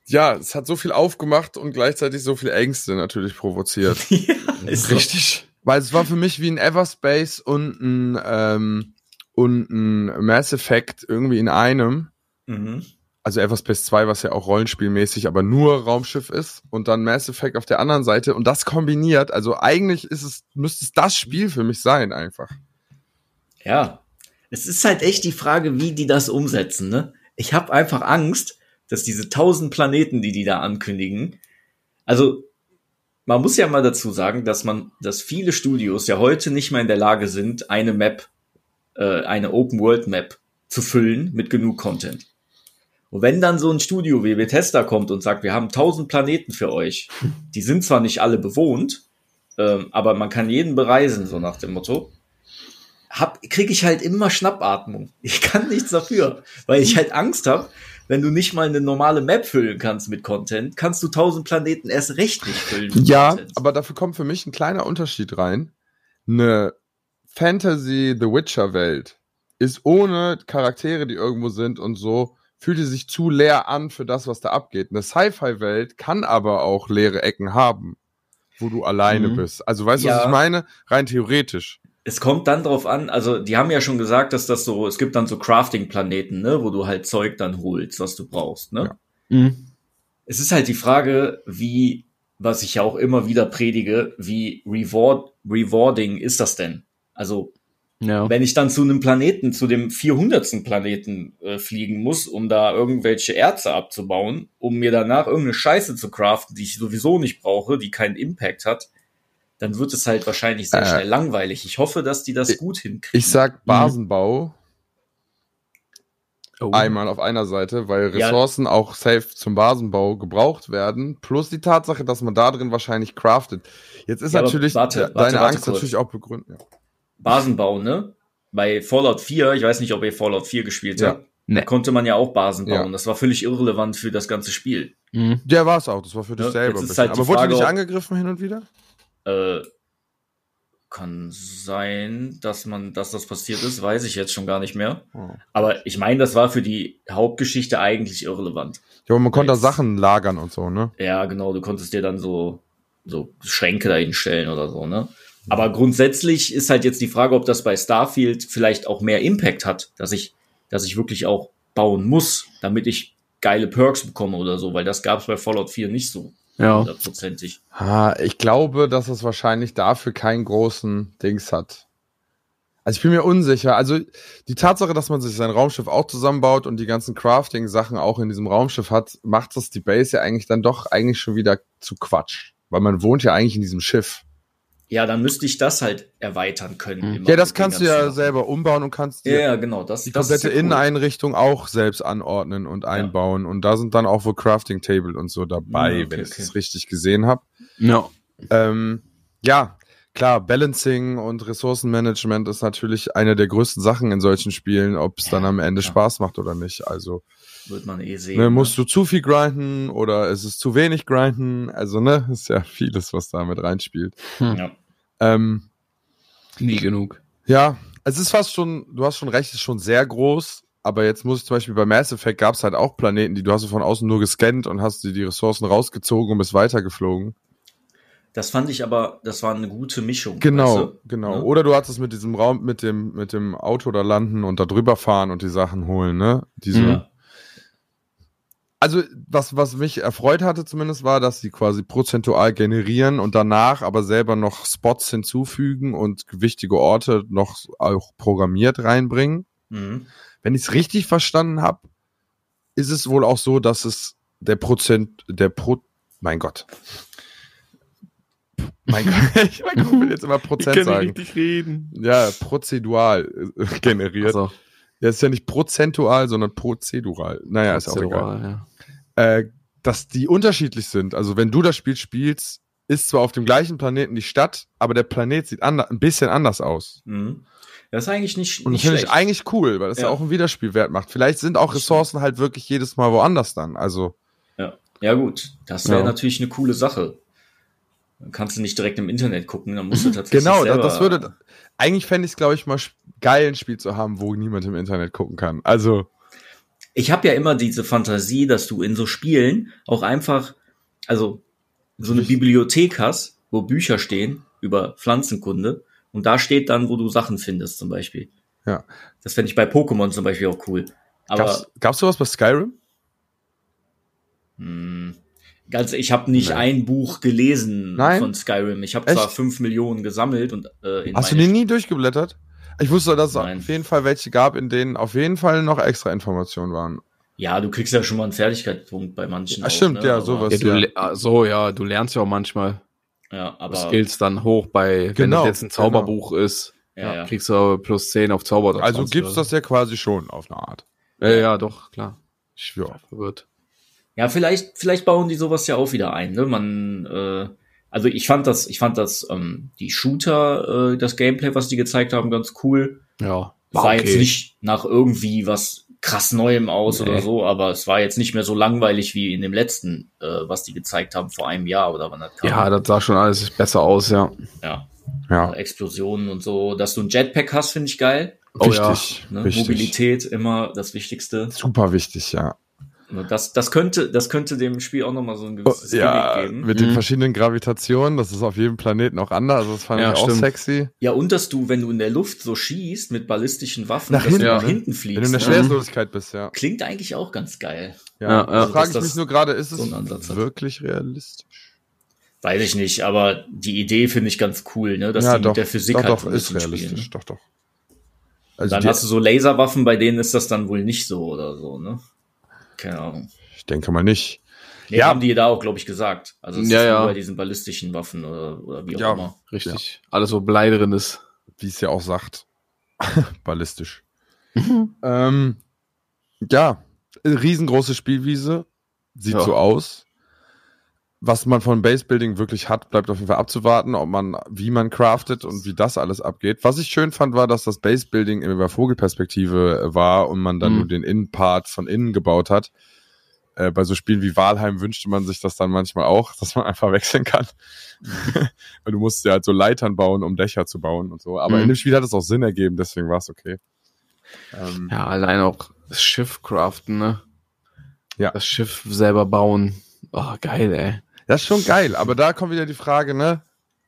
Ja, es hat so viel aufgemacht und gleichzeitig so viele Ängste natürlich provoziert. ja, ist Richtig. Weil es war für mich wie ein Everspace und ein, ähm, und ein Mass Effect irgendwie in einem. So. Mhm. Also Everspace 2, was ja auch rollenspielmäßig, aber nur Raumschiff ist. Und dann Mass Effect auf der anderen Seite. Und das kombiniert. Also eigentlich ist es, müsste es das Spiel für mich sein, einfach. Ja. Es ist halt echt die Frage, wie die das umsetzen, ne? Ich habe einfach Angst, dass diese tausend Planeten, die die da ankündigen, also man muss ja mal dazu sagen, dass man, dass viele Studios ja heute nicht mehr in der Lage sind, eine Map, äh, eine Open World Map zu füllen mit genug Content. Und wenn dann so ein Studio wie Bethesda kommt und sagt, wir haben tausend Planeten für euch, die sind zwar nicht alle bewohnt, ähm, aber man kann jeden bereisen, so nach dem Motto, hab, krieg ich halt immer Schnappatmung. Ich kann nichts dafür, weil ich halt Angst habe, wenn du nicht mal eine normale Map füllen kannst mit Content, kannst du tausend Planeten erst recht nicht füllen. Ja, Content. aber dafür kommt für mich ein kleiner Unterschied rein. Eine Fantasy The Witcher Welt ist ohne Charaktere, die irgendwo sind und so, fühlt die sich zu leer an für das, was da abgeht. Eine Sci-Fi Welt kann aber auch leere Ecken haben, wo du alleine Mhm. bist. Also weißt du, was Ja. ich meine? Rein theoretisch. es kommt dann drauf an, also die haben ja schon gesagt, dass das so, es gibt dann so Crafting-Planeten, ne, wo du halt Zeug dann holst, was du brauchst, ne? Ja. Mhm. Es ist halt die Frage, wie, was ich ja auch immer wieder predige, wie reward, rewarding ist das denn? Also, Ja. wenn ich dann zu einem Planeten, zu dem 400. Planeten äh, fliegen muss, um da irgendwelche Erze abzubauen, um mir danach irgendeine Scheiße zu craften, die ich sowieso nicht brauche, die keinen Impact hat, dann wird es halt wahrscheinlich sehr Äh, schnell langweilig. Ich hoffe, dass die das ich- gut hinkriegen. Ich sag Basenbau Oh. einmal auf einer Seite, weil Ja. Ressourcen auch safe zum Basenbau gebraucht werden, plus die Tatsache, dass man da drin wahrscheinlich craftet. Jetzt ist Ja, natürlich warte, warte, deine warte Angst natürlich auch begründet. Ja. Basenbau, ne? Bei Fallout 4, ich weiß nicht, ob ihr Fallout 4 gespielt Ja. habt, Nee. konnte man ja auch Basen Ja. bauen. Das war völlig irrelevant für das ganze Spiel. Mhm. Ja, war es auch. Das war für dich Ja, selber. halt Aber wurde Frage, nicht ob- angegriffen hin und wieder? Äh, kann sein, dass man, dass das passiert ist, weiß ich jetzt schon gar nicht mehr. Oh. Aber ich meine, das war für die Hauptgeschichte eigentlich irrelevant. Ja, aber man konnte da Sachen lagern und so, ne? Ja, genau, du konntest dir dann so, so Schränke dahin stellen oder so, ne? Aber grundsätzlich ist halt jetzt die Frage, ob das bei Starfield vielleicht auch mehr Impact hat, dass ich, dass ich wirklich auch bauen muss, damit ich geile Perks bekomme oder so, weil das gab es bei Fallout 4 nicht so Ja. hundertprozentig. Ah, ich glaube, dass es wahrscheinlich dafür keinen großen Dings hat. Also ich bin mir unsicher. Also die Tatsache, dass man sich sein Raumschiff auch zusammenbaut und die ganzen Crafting-Sachen auch in diesem Raumschiff hat, macht das die Base ja eigentlich dann doch eigentlich schon wieder zu Quatsch. Weil man wohnt ja eigentlich in diesem Schiff. Ja, dann müsste ich das halt erweitern können. Mhm. immer Ja, das kannst du ja Sachen. selber umbauen und kannst Ja, dir ja, genau. Das, die das komplette ja cool. Inneneinrichtung auch selbst anordnen und einbauen. Und da sind dann auch wohl Crafting Table und so dabei, Ja, okay, wenn ich okay. es richtig gesehen habe. Ja. Ähm, ja, klar, Balancing und Ressourcenmanagement ist natürlich eine der größten Sachen in solchen Spielen, ob es Ja, dann am Ende. Spaß macht oder nicht. Also Wird man eh sehen. ne, musst du zu viel grinden oder ist es zu wenig grinden? Also ne, ist ja vieles, was da mit reinspielt. Ja. Ähm, Nie genug. Ja, es ist fast schon, du hast schon recht, es ist schon sehr groß, aber jetzt muss ich zum Beispiel bei Mass Effect gab es halt auch Planeten, die du hast du von außen nur gescannt und hast dir die Ressourcen rausgezogen und bist weitergeflogen. Das fand ich aber, das war eine gute Mischung. Genau, weißt du? genau. Ne? Oder du hattest mit diesem Raum, mit dem, mit dem Auto da landen und da drüber fahren und die Sachen holen, ne? Diese. Ja. Also, was, was mich erfreut hatte zumindest war, dass sie quasi prozentual generieren und danach aber selber noch Spots hinzufügen und wichtige Orte noch auch programmiert reinbringen. Mhm. wenn ich es richtig verstanden habe, ist es wohl auch so, dass es der Prozent, der Pro, mein Gott. Mein Gott, ich mein Gott, will jetzt immer Prozent sagen. reden. Ja, prozedural äh, generiert. Also, Ja, ist ja nicht prozentual, sondern prozedural. Naja, ist auch egal. Ja. Äh, dass die unterschiedlich sind. Also wenn du das Spiel spielst, ist zwar auf dem gleichen Planeten die Stadt, aber der Planet sieht ein bisschen anders aus. Mhm. Das ist eigentlich nicht, Und das finde ich eigentlich cool, weil das ja. Ja. auch einen Wiederspielwert macht. Vielleicht sind auch Ressourcen halt wirklich jedes Mal woanders dann. Also, Ja, ja gut, das wäre Ja. natürlich eine coole Sache. Dann kannst du nicht direkt im Internet gucken, dann musst du tatsächlich genau, selber, das, das würde. Eigentlich fände ich es, glaube ich, mal sch- geil, ein Spiel zu haben, wo niemand im Internet gucken kann. Also, Ich habe ja immer diese Fantasie, dass du in so Spielen auch einfach, also so eine Bibliothek hast, wo Bücher stehen über Pflanzenkunde und da steht dann, wo du Sachen findest zum Beispiel. Ja. Das fände ich bei Pokémon zum Beispiel auch cool. Aber gab's, gab's sowas bei Skyrim? mh, ganz, ich habe nicht Nein. ein Buch gelesen Nein? von Skyrim. Ich habe zwar fünf Millionen gesammelt und äh, in Hast du die nie durchgeblättert? Ich wusste, dass es Nein. auf jeden Fall welche gab, in denen auf jeden Fall noch extra Informationen waren. Ja, du kriegst ja schon mal einen Fertigkeitspunkt bei manchen. Ah, auch, stimmt, ne? ja, Aber- sowas. Ja, du, Ja. ah, so, ja, du lernst ja auch manchmal Ja, aber Skills dann hoch bei, wenn Genau, das jetzt ein Zauberbuch ist, ja, ja. kriegst du plus 10 auf Zauber. Also gibt's das ja quasi schon auf eine Art. Ja, ja, doch, klar. Ich schwöre. Verwirrt. Ja, vielleicht, vielleicht bauen die sowas ja auch wieder ein. Ne? Man, äh, also ich fand das, ich fand das, ähm, die Shooter, äh, das Gameplay, was die gezeigt haben, ganz cool. Ja. Sah jetzt nicht nach irgendwie was krass Neuem aus Nee. oder so, aber es war jetzt nicht mehr so langweilig wie in dem letzten, äh, was die gezeigt haben vor einem Jahr oder wann das kam. Ja, das sah schon alles besser aus, ja. ja. Ja, Explosionen und so. Dass du ein Jetpack hast, finde ich geil. Oh ja, wichtig. Ne? Wichtig. Mobilität immer das Wichtigste. Super wichtig, ja. Das, das könnte, das könnte dem Spiel auch nochmal so ein Oh, gewisses ja, Gimmick geben. mit den Mhm. verschiedenen Gravitationen, das ist auf jedem Planeten auch anders. Also das fand Ja, ich auch stimmt. sexy. Ja, und dass du, wenn du in der Luft so schießt mit ballistischen Waffen, Nach dass hinten, du nach ja. hinten Wenn fliegst. du in der ne? Schwerelosigkeit bist, ja. Klingt eigentlich auch ganz geil. Ja, Ja, ja. da Also, frage ich mich nur gerade, ist es so wirklich realistisch? Weiß ich nicht, aber die Idee finde ich ganz cool, ne? Dass ja, die mit der Physik doch, halt doch, so ein ist bisschen realistisch, spielen. doch, doch. Also Dann hast du so Laserwaffen, bei denen ist das dann wohl nicht so oder so, ne? Keine Ahnung. ich denke mal nicht. Nee, Ja. haben die da auch, glaube ich, gesagt. Also es Ja, ist ja. nur bei diesen ballistischen Waffen oder, oder wie auch Ja. immer. Richtig. Alles, wo Blei drin ist. wie es ja auch sagt, ballistisch. ähm, ja, riesengroße Spielwiese, sieht Ja. so aus. Was man von Basebuilding wirklich hat, bleibt auf jeden Fall abzuwarten, ob man, wie man craftet und wie das alles abgeht. Was ich schön fand, war, dass das Basebuilding über Vogelperspektive äh, war und man dann Mhm. nur den Innenpart von innen gebaut hat. Äh, bei so Spielen wie Walheim wünschte man sich das dann manchmal auch, dass man einfach wechseln kann. Weil du musst ja halt so Leitern bauen, um Dächer zu bauen und so. Aber Mhm. in dem Spiel hat es auch Sinn ergeben, deswegen war es okay. Ähm, Ja, allein auch das Schiff craften, ne? Ja. Das Schiff selber bauen. Oh, geil, ey. Das ist schon geil, aber da kommt wieder die Frage, ne?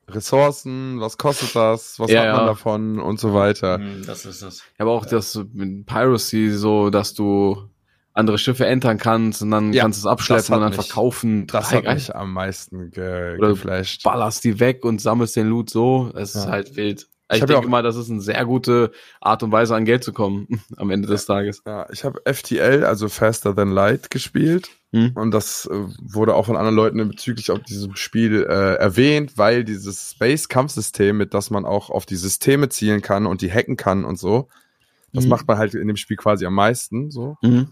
Ressourcen, was kostet das, was Ja, hat man ja. davon und so weiter. Hm, das ist das. Aber auch das mit Piracy, so, dass du andere Schiffe entern kannst und dann Ja, kannst du es abschleppen und dann mich- verkaufen. Das hat mich am meisten ge Oder geflasht. ballerst die weg und sammelst den Loot so. Es ist halt wild. Ich Ich hab ja denke auch- mal, das ist eine sehr gute Art und Weise, an Geld zu kommen am Ende des Tages. Ja, ich habe FTL, also Faster Than Light, gespielt. Hm. Und das äh, wurde auch von anderen Leuten bezüglich auf diesem Spiel äh, erwähnt, weil dieses Space-Kampfsystem, mit das man auch auf die Systeme zielen kann und die hacken kann und so, das Mhm. macht man halt in dem Spiel quasi am meisten. so. Mhm.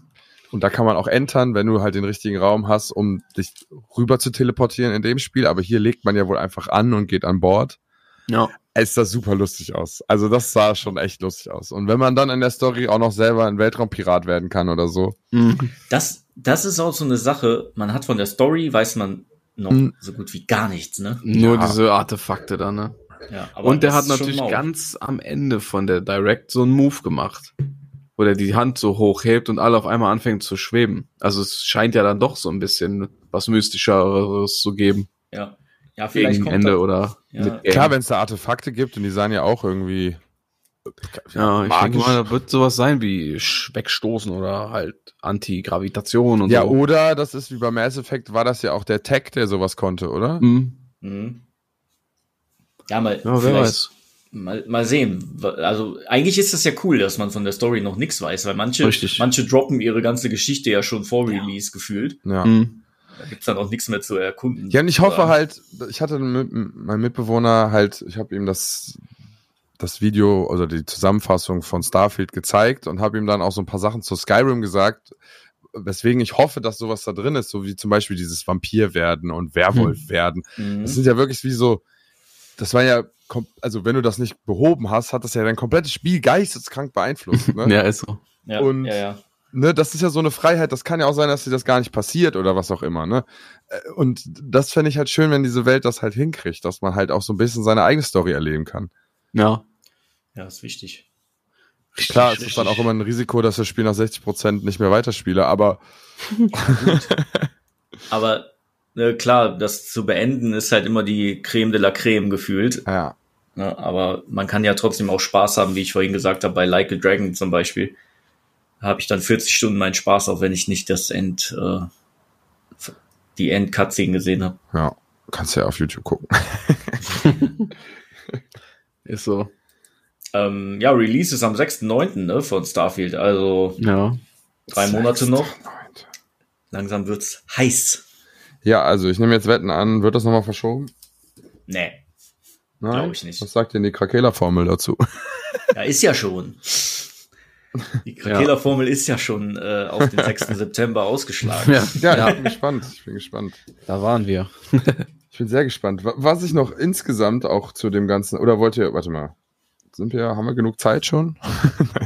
Und da kann man auch entern, wenn du halt den richtigen Raum hast, um dich rüber zu teleportieren in dem Spiel. Aber hier legt man ja wohl einfach an und geht an Bord. Ja. Es sah super lustig aus. Also das sah schon echt lustig aus. Und wenn man dann in der Story auch noch selber ein Weltraumpirat werden kann oder so. Mhm. Das, das ist auch so eine Sache. Man hat von der Story, weiß man noch Hm. so gut wie gar nichts, ne? Nur Ja. diese Artefakte da, ne? Ja, aber Und der hat natürlich ganz am Ende von der Direct so einen Move gemacht. Wo der die Hand so hoch hebt und alle auf einmal anfängt zu schweben. Also es scheint ja dann doch so ein bisschen was Mystischeres zu geben. Ja, ja vielleicht Gegen kommt Ende da, oder Ja. Klar, wenn es da Artefakte gibt und die sahen ja auch irgendwie Ja, ich denke mal, da wird sowas sein wie Wegstoßen oder halt Anti-Gravitation und Ja, so. oder das ist wie bei Mass Effect, war das ja auch der Tech, der sowas konnte, oder? Mhm. Mhm. Ja, mal, Ja, wer weiß. Mal, mal sehen. Also eigentlich ist das ja cool, dass man von der Story noch nichts weiß, weil manche, Richtig. manche droppen ihre ganze Geschichte ja schon vor Release gefühlt. Ja. Mhm. Da gibt's dann auch nichts mehr zu erkunden. Ja, und ich hoffe halt, ich hatte mit, mein Mitbewohner halt, ich habe ihm das, das Video, also die Zusammenfassung von Starfield gezeigt und habe ihm dann auch so ein paar Sachen zu Skyrim gesagt, weswegen ich hoffe, dass sowas da drin ist, so wie zum Beispiel dieses Vampir werden und Werwolf werden. Mhm. Das sind ja wirklich wie so, das war ja, also wenn du das nicht behoben hast, hat das ja dein komplettes Spiel geisteskrank beeinflusst. Ne? Ja, ist so. ja, und- ja, ja. Ne, das ist ja so eine Freiheit, das kann ja auch sein, dass dir das gar nicht passiert oder was auch immer, ne? Äh, Und das fände ich halt schön, wenn diese Welt das halt hinkriegt, dass man halt auch so ein bisschen seine eigene Story erleben kann. Ja. Ja, ist wichtig. Richtig, Klar, es richtig. ist dann auch immer ein Risiko, dass das Spiel nach 60 Prozent nicht mehr weiterspiele, aber Aber ne, klar, das zu beenden ist halt immer die Creme de la Creme gefühlt. ja, Ne? Aber man kann ja trotzdem auch Spaß haben, wie ich vorhin gesagt habe, bei Like a Dragon zum Beispiel. Habe ich dann 40 Stunden meinen Spaß, auch wenn ich nicht das End, äh, die End-Cutscene gesehen habe. ja, kannst ja auf YouTube gucken. Ist so. Ähm, ja, Release ist am 6.9. Ne, von Starfield, also Ja. drei Monate noch. Neunte. Langsam wird's heiß. Ja, also ich nehme jetzt Wetten an, wird das nochmal verschoben? Nee, Nein? Glaub ich nicht. Was sagt denn die Krakela-Formel dazu? ja, ist ja schon. Die Krakela-Formel ist ja schon äh, auf den 6. September ausgeschlagen. Ja, Ja, ja. ich bin gespannt. Ich bin gespannt. da waren wir. Ich bin sehr gespannt. Wa- Was ich noch insgesamt auch zu dem Ganzen, oder wollt ihr, warte mal, sind wir, haben wir genug Zeit schon?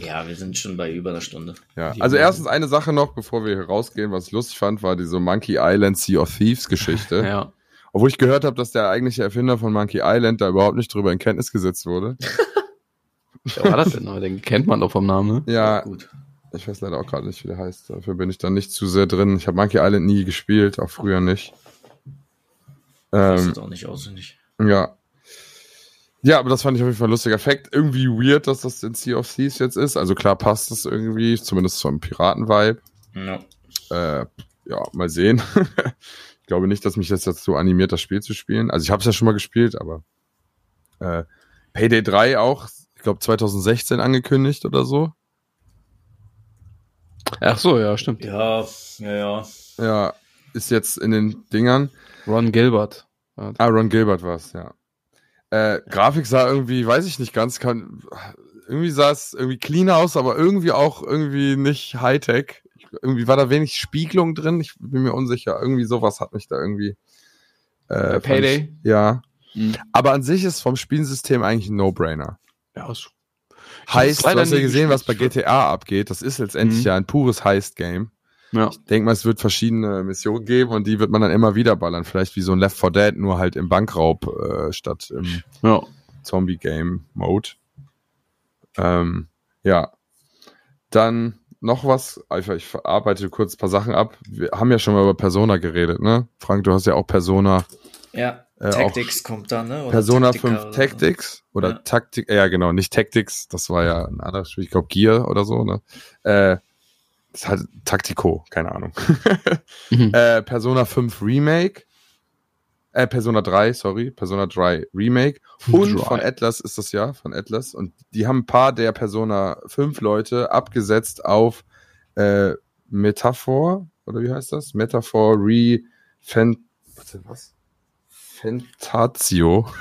Ja, wir sind schon bei über einer Stunde. Ja, also erstens eine Sache noch, bevor wir hier rausgehen, was ich lustig fand, war diese Monkey Island Sea of Thieves Geschichte. Ja. Obwohl ich gehört habe, dass der eigentliche Erfinder von Monkey Island da überhaupt nicht drüber in Kenntnis gesetzt wurde. Wer war das denn? Aber Den kennt man doch vom Namen, ne? Ja, Gut. ich weiß leider auch gerade nicht, wie der heißt. Dafür bin ich dann nicht zu sehr drin. Ich habe Monkey Island nie gespielt, auch früher nicht. Das Ähm, ist auch nicht auswendig. Ja. Ja, aber das fand ich auf jeden Fall ein lustiger Fakt. Irgendwie weird, dass das in Sea of Thieves jetzt ist. Also klar passt das irgendwie, zumindest zum Piraten-Vibe. Ja. Äh, ja, mal sehen. ich glaube nicht, dass mich das jetzt so animiert, das Spiel zu spielen. Also ich habe es ja schon mal gespielt, aber äh, Payday 3 auch, glaube 2016 angekündigt oder so. Ach so, ja, stimmt. ja, ja, ja. Ja, ist jetzt in den Dingern. Ron Gilbert. Ah, Ron Gilbert war's, ja. Äh, Grafik sah irgendwie, weiß ich nicht ganz, kann, irgendwie sah es irgendwie clean aus, aber irgendwie auch irgendwie nicht Hightech. Irgendwie war da wenig Spiegelung drin. Ich bin mir unsicher. Irgendwie sowas hat mich da irgendwie. Äh, Payday? Ich, ja. Mhm. Aber an sich ist vom Spielsystem eigentlich ein No-Brainer. Ja, ist Heißt, du hast ja gesehen, was bei. GTA abgeht. Das ist letztendlich Mhm. ja ein pures Heist-Game. Ja. Ich denke mal, es wird verschiedene Missionen geben und die wird man dann immer wieder ballern. Vielleicht wie so ein Left 4 Dead, nur halt im Bankraub äh, statt im Ja. Zombie-Game-Mode. Ähm, ja. Dann noch was. Einfach, ich verarbeite kurz ein paar Sachen ab. Wir haben ja schon mal über Persona geredet, ne? Frank, du hast ja auch Persona, Ja, Äh, Tactics kommt dann, ne? Oder Persona Taktika 5 oder so. Tactics oder Ja. Taktik, ja genau, nicht Tactics, das war ja ein anderes Spiel, ich glaube Gear oder so, ne? Äh, das ist halt Taktico, keine Ahnung. Mhm. äh, Persona 5 Remake Äh, Persona 3, sorry, Persona 3 Remake. Und Dry. von Atlas ist das ja, von Atlas. Und die haben ein paar der Persona 5 Leute abgesetzt auf äh, Metaphor, oder wie heißt das? Metaphor Re Fan was? Fantatio.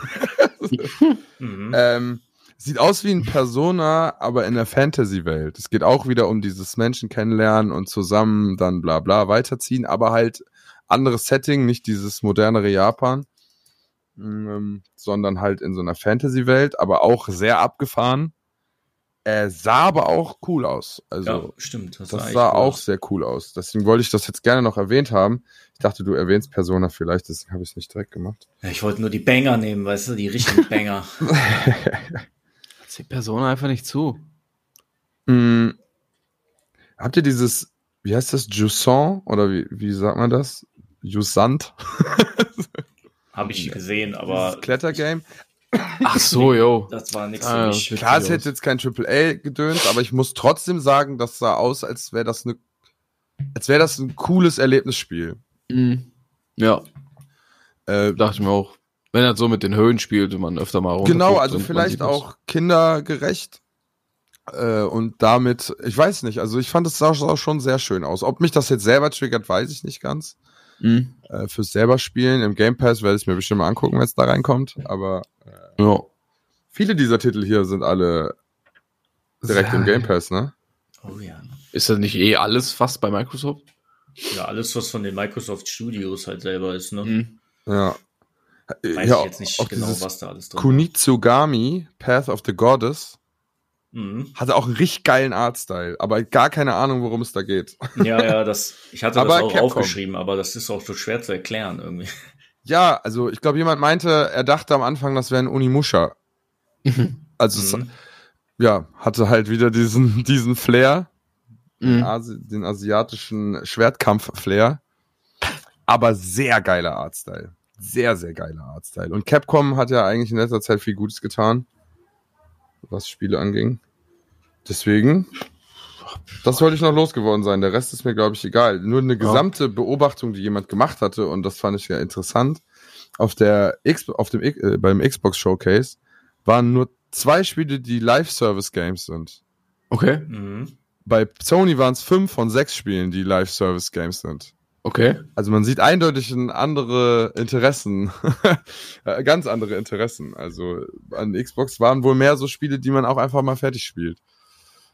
Mhm. Ähm, sieht aus wie ein Persona, aber in der Fantasy-Welt. Es geht auch wieder um dieses Menschen kennenlernen und zusammen dann bla bla weiterziehen, aber halt anderes Setting, nicht dieses modernere Japan, ähm, sondern halt in so einer Fantasy-Welt, aber auch sehr abgefahren. Er sah aber auch cool aus. Also ja, stimmt. das echt sah cool auch aus. sehr cool aus. Deswegen wollte ich das jetzt gerne noch erwähnt haben. Ich dachte, du erwähnst Persona vielleicht, deswegen habe ich es nicht direkt gemacht. Ja, ich wollte nur die Banger nehmen, weißt du, die richtigen Banger. Lass die Person einfach nicht zu. Mm, habt ihr dieses, wie heißt das, Jusant oder wie, wie sagt man das? Jusant? Habe ich gesehen, aber Dieses Klettergame. Ach so, yo. das war nichts Ah, für mich. Klar, es hätte jetzt kein Triple gedönt, aber ich muss trotzdem sagen, das sah aus, als wäre das eine, als wäre das ein cooles Erlebnisspiel. Mhm. Ja, Äh, dachte ich mir auch. Wenn er so mit den Höhen spielt und man öfter mal runter genau, also vielleicht auch kindergerecht. Äh, und damit, ich weiß nicht, also ich fand es sah sah schon sehr schön aus. Ob mich das jetzt selber triggert, weiß ich nicht ganz. Mhm. Äh, fürs selber spielen im Game Pass werde ich mir bestimmt mal angucken, wenn es da reinkommt. Aber Ja. viele dieser Titel hier sind alle direkt im Game Pass, ne? Oh ja. Ist das nicht eh alles fast bei Microsoft? Ja, alles, was von den Microsoft Studios halt selber ist, ne? Mhm. Ja. Weiß ja, ich jetzt nicht auch genau, was da alles drin Kunitsugami, Path of the Goddess. Mhm. hatte auch einen richtig geilen Artstyle, aber gar keine Ahnung, worum es da geht. Ja, ja, das, ich hatte Aber das auch Capcom. aufgeschrieben, aber das ist auch so schwer zu erklären irgendwie. Ja, also ich glaube, jemand meinte, er dachte am Anfang, das wäre ein Unimusha. Also es, Mhm. ja, hatte halt wieder diesen, diesen Flair, Mhm. Asi den asiatischen Schwertkampf-Flair. Aber sehr geiler Artstyle. Sehr, sehr geiler Artstyle. Und Capcom hat ja eigentlich in letzter Zeit viel Gutes getan, was Spiele anging. Deswegen, das wollte ich noch losgeworden sein. Der Rest ist mir, glaube ich, egal. Nur eine gesamte Beobachtung, die jemand gemacht hatte, und das fand ich ja interessant. Auf der X, auf dem, äh, beim Xbox Showcase waren nur zwei Spiele, die Live-Service-Games sind. Okay. Mhm. Bei Sony waren es fünf von sechs Spielen, die Live-Service-Games sind. Okay. Also man sieht eindeutig ein andere Interessen, Äh, ganz andere Interessen. Also an Xbox waren wohl mehr so Spiele, die man auch einfach mal fertig spielt.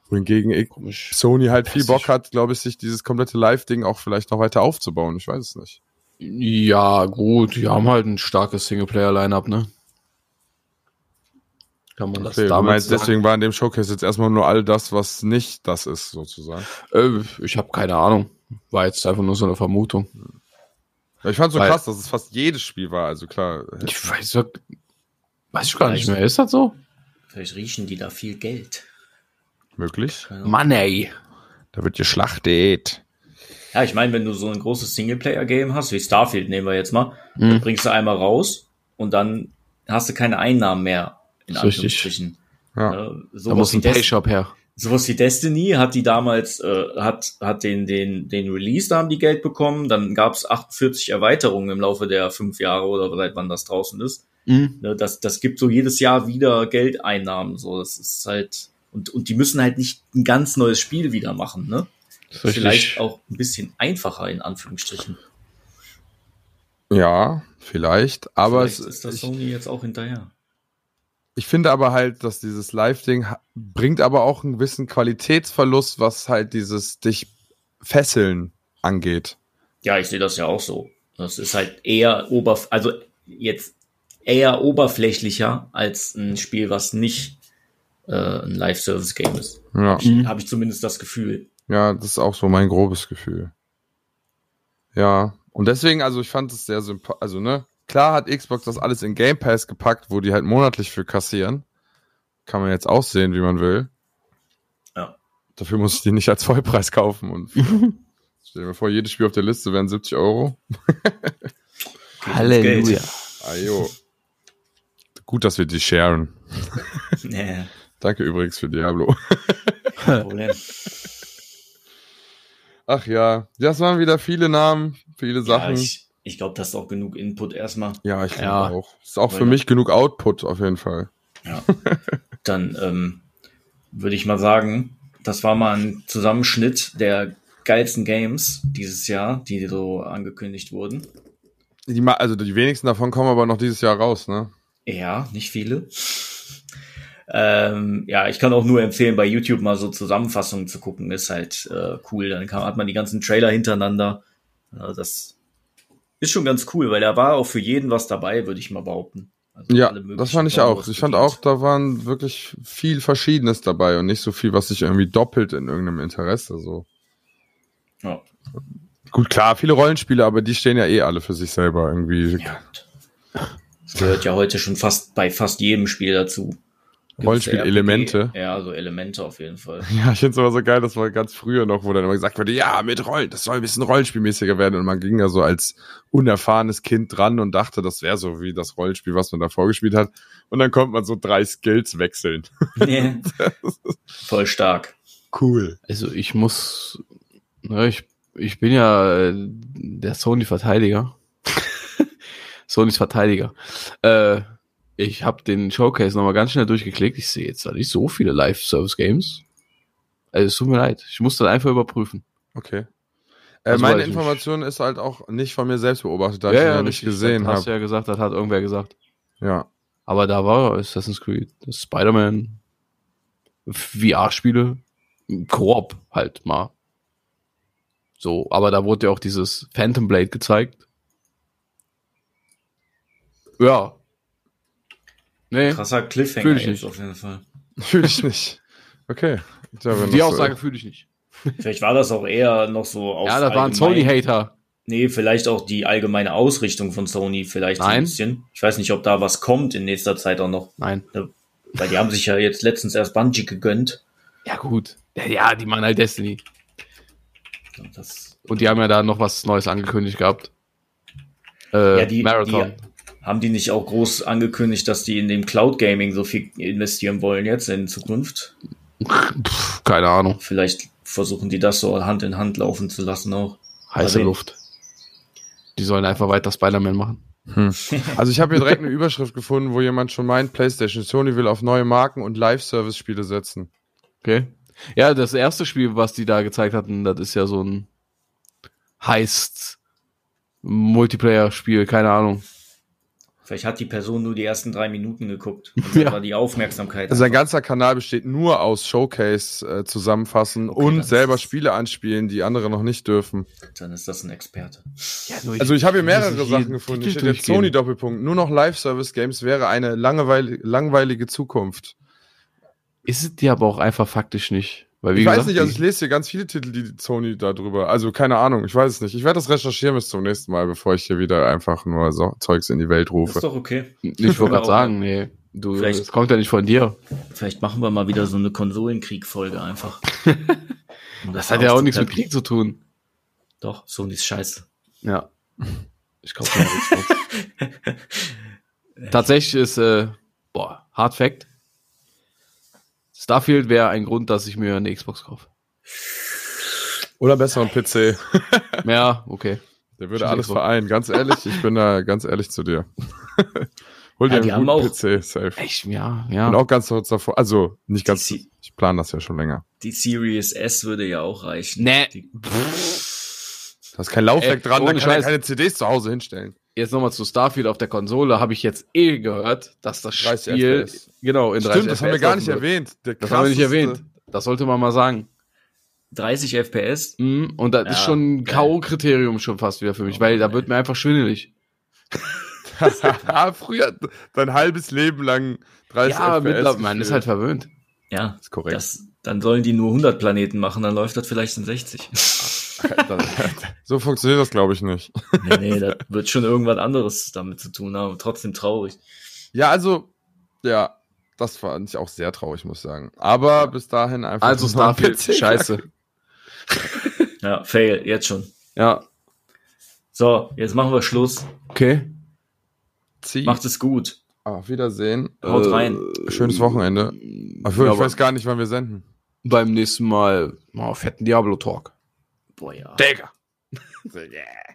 Wohingegen ich- Komisch. Sony halt viel. Bock hat, glaube ich, sich dieses komplette Live-Ding auch vielleicht noch weiter aufzubauen. Ich weiß es nicht. Ja, gut, die haben halt ein starkes Singleplayer-Line-Up, ne? Kann man das Okay, du damit meinst, sagen? deswegen war in dem Showcase jetzt erstmal nur all das, was nicht das ist, sozusagen. Äh, ich habe keine Ahnung. War jetzt einfach nur so eine Vermutung. Ja, Ich fand so Weil- krass, dass es fast jedes Spiel war. Also klar, Ich weiß, weiß ich gar nicht mehr. Ist das so? Vielleicht riechen die da viel Geld. möglich. Money. Da wird geschlachtet. Ja, ich meine, wenn du so ein großes Singleplayer-Game hast, wie Starfield nehmen wir jetzt mal, dann Mhm. bringst du einmal raus und dann hast du keine Einnahmen mehr, in Das. Anführungsstrichen. Ja. Ja, Da sowas, muss wie ein Payshop her. sowas wie Destiny hat die damals, äh, hat, hat den, den, den Release, da haben die Geld bekommen, dann gab es 48 Erweiterungen im Laufe der fünf Jahre oder seit wann das draußen ist. Mhm. Ne, das, das gibt so jedes Jahr wieder Geldeinnahmen. So, das ist halt, und, und die müssen halt nicht ein ganz neues Spiel wieder machen, ne? Das ist richtig. Vielleicht auch ein bisschen einfacher, in Anführungsstrichen. Ja, vielleicht. Aber Vielleicht es, ist das ich, Sony jetzt auch hinterher. Ich finde aber halt, dass dieses Live-Ding bringt aber auch einen gewissen Qualitätsverlust, was halt dieses dich fesseln angeht. Ja, ich sehe das ja auch so. Das ist halt eher oberf also jetzt eher oberflächlicher als ein Spiel, was nicht äh, ein Live-Service-Game ist. Ja. Mhm. Habe ich zumindest das Gefühl. ja, das ist auch so mein grobes Gefühl. Ja, und deswegen, also ich fand es sehr sympathisch. Also, ne, klar hat Xbox das alles in Game Pass gepackt, wo die halt monatlich für kassieren. Kann man jetzt aussehen, wie man will. Ja. Dafür muss ich die nicht als Vollpreis kaufen. Und stell dir mal vor, jedes Spiel auf der Liste wären 70 Euro. Halleluja. Ajo. Gut, dass wir die sharen. Nee, Danke übrigens für Diablo. kein Problem. Ach ja, das waren wieder viele Namen, viele ja, Sachen. ich Ich glaube, das ist auch genug Input erstmal. Ja, ich finde Ja. auch. Ist auch für Weil- mich genug Output auf jeden Fall. Ja. Dann ähm, würde ich mal sagen, das war mal ein Zusammenschnitt der geilsten Games dieses Jahr, die so angekündigt wurden. Die, ma- also die wenigsten davon kommen aber noch dieses Jahr raus, ne? Ja, nicht viele. Ähm, ja, ich kann auch nur empfehlen, bei YouTube mal so Zusammenfassungen zu gucken. Ist halt äh, cool. Dann kann, hat man die ganzen Trailer hintereinander. Ja, das ist schon ganz cool, weil da war auch für jeden was dabei, würde ich mal behaupten. Also Ja, das fand ich auch. Ich fand auch, da waren wirklich viel Verschiedenes dabei und nicht so viel, was sich irgendwie doppelt in irgendeinem Interesse. So. Ja. Gut, klar, viele Rollenspiele, aber die stehen ja eh alle für sich selber irgendwie. Ja. Das gehört ja heute schon fast bei fast jedem Spiel dazu. Rollenspielelemente. Ja, also Elemente auf jeden Fall. Ja, ich finde es immer so geil, das war ganz früher noch, wo dann immer gesagt wurde, ja, mit Rollen, das soll ein bisschen rollenspielmäßiger werden. Und man ging ja so als unerfahrenes Kind dran und dachte, das wäre so wie das Rollenspiel, was man da vorgespielt hat. Und dann konnte man so drei Skills wechseln. Nee. Voll stark. Cool. Also ich muss, ne, ich, ich bin ja äh, der Sony-Verteidiger. Sonys Verteidiger. Äh, ich habe den Showcase nochmal ganz schnell durchgeklickt. Ich sehe jetzt da nicht so viele Live-Service-Games. Also es tut mir leid. Ich muss das einfach überprüfen. Okay. Äh, Also meine ich. Information ist halt auch nicht von mir selbst beobachtet, da ich ihn ja nicht gesehen Das hast du habe. ja gesagt, das hat irgendwer gesagt. Ja. Aber da war Assassin's Creed, Spider-Man, VR-Spiele, Koop halt mal. So, aber da wurde ja auch dieses Phantom Blade gezeigt. Ja. Nee, Krasser Cliffhanger Fühl ich nicht. auf jeden Fall. Fühle ich nicht. Okay. Die das, Aussage äh, fühle ich nicht. Vielleicht war das auch eher noch so auf Ja, da waren Sony-Hater. Nee, vielleicht auch die allgemeine Ausrichtung von Sony vielleicht so ein Nein. bisschen. Ich weiß nicht, ob da was kommt in nächster Zeit auch noch. Nein. Weil die haben sich ja jetzt letztens erst Bungie gegönnt. Ja, gut. Ja, die machen halt Destiny. Und Das Und die haben ja da noch was Neues angekündigt gehabt. Äh, Ja, die- Marathon. Haben die nicht auch groß angekündigt, dass die in dem Cloud Gaming so viel investieren wollen jetzt in Zukunft? Pff, keine Ahnung. Vielleicht versuchen die das so Hand in Hand laufen zu lassen auch. Heiße Also- Luft. Die sollen einfach weiter Spider-Man machen. Hm. Also ich habe hier direkt eine Überschrift gefunden, wo jemand schon meint, PlayStation Sony will auf neue Marken und Live-Service-Spiele setzen. Okay. Ja, das erste Spiel, was die da gezeigt hatten, das ist ja so ein Heist Multiplayer-Spiel, keine Ahnung. Vielleicht hat die Person nur die ersten drei Minuten geguckt. Und Ja. war die Aufmerksamkeit. Also sein ganzer Kanal besteht nur aus Showcase äh, zusammenfassen Okay, und selber Spiele anspielen, die andere noch nicht dürfen. Dann ist das ein Experte. Ja, nur Also ich habe hier mehrere nicht Sachen gefunden. Titel Ich jetzt durchgehen. Sony Doppelpunkt. Nur noch Live-Service-Games wäre eine langweilige Zukunft. Ist es die aber auch einfach faktisch nicht. Weil, wie ich gesagt, weiß nicht, also ich lese hier ganz viele Titel, die Sony da drüber. Also keine Ahnung, ich weiß es nicht. Ich werde das recherchieren bis zum nächsten Mal, bevor ich hier wieder einfach nur so Zeugs in die Welt Das rufe. ist doch okay. ich wollte gerade sagen, nee, du, Vielleicht- das kommt ja nicht von dir. Vielleicht machen wir mal wieder so eine Konsolenkrieg-Folge einfach. Um Das hat ja auch nichts mit. Krieg zu tun. Doch, Sony ist scheiße. Ja. Ich glaube, Tatsächlich ist, äh, boah, Hard Fact. Starfield wäre ein Grund, dass ich mir eine Xbox kaufe. Oder besser ein PC. Ja, okay. Der würde alles vereinen. Ganz ehrlich, ich bin da ganz ehrlich zu dir. Hol dir Ja, einen guten PC, safe. Echt, ja, ja. Und auch ganz kurz davor, also nicht ganz, Die- ich plane das ja schon länger. Die Series S würde ja auch reichen. Nee. Die, Da ist kein Laufwerk Ey, dran, da kann er Scheiß. keine CDs zu Hause hinstellen. Jetzt nochmal zu Starfield auf der Konsole, habe ich jetzt eh gehört, dass das 30 Spiel, FPS. genau, in 30 Stimmt, das haben wir gar nicht erwähnt. Der Das haben wir nicht erwähnt. Das sollte man mal sagen. 30 FPS? Mhm, Und das ist Ja, schon ein. K.O.-Kriterium schon fast wieder für mich, Oh, weil da wird mir einfach schwindelig. ja, früher dein halbes Leben lang 30 Ja, FPS. mittlerweile, man ist halt verwöhnt. Ja, ist korrekt. das, dann sollen die nur 100 Planeten machen, dann läuft das vielleicht in 60. so funktioniert das, glaube ich, nicht. nee, nee, das wird schon irgendwas anderes damit zu tun haben. Trotzdem traurig. Ja, also, ja, das fand ich auch sehr traurig, muss ich sagen. Aber bis dahin einfach. Also nur ein Starfield, scheiße. Ja, fail, jetzt schon. Ja, So, jetzt machen wir Schluss. okay. Zieh. Macht es gut. Auf Wiedersehen. Haut rein. Schönes Wochenende. Obwohl, Ja, ich weiß gar nicht, wann wir senden. beim nächsten Mal oh, fetten Diablo Talk. Boah, ja. Digga. So, yeah.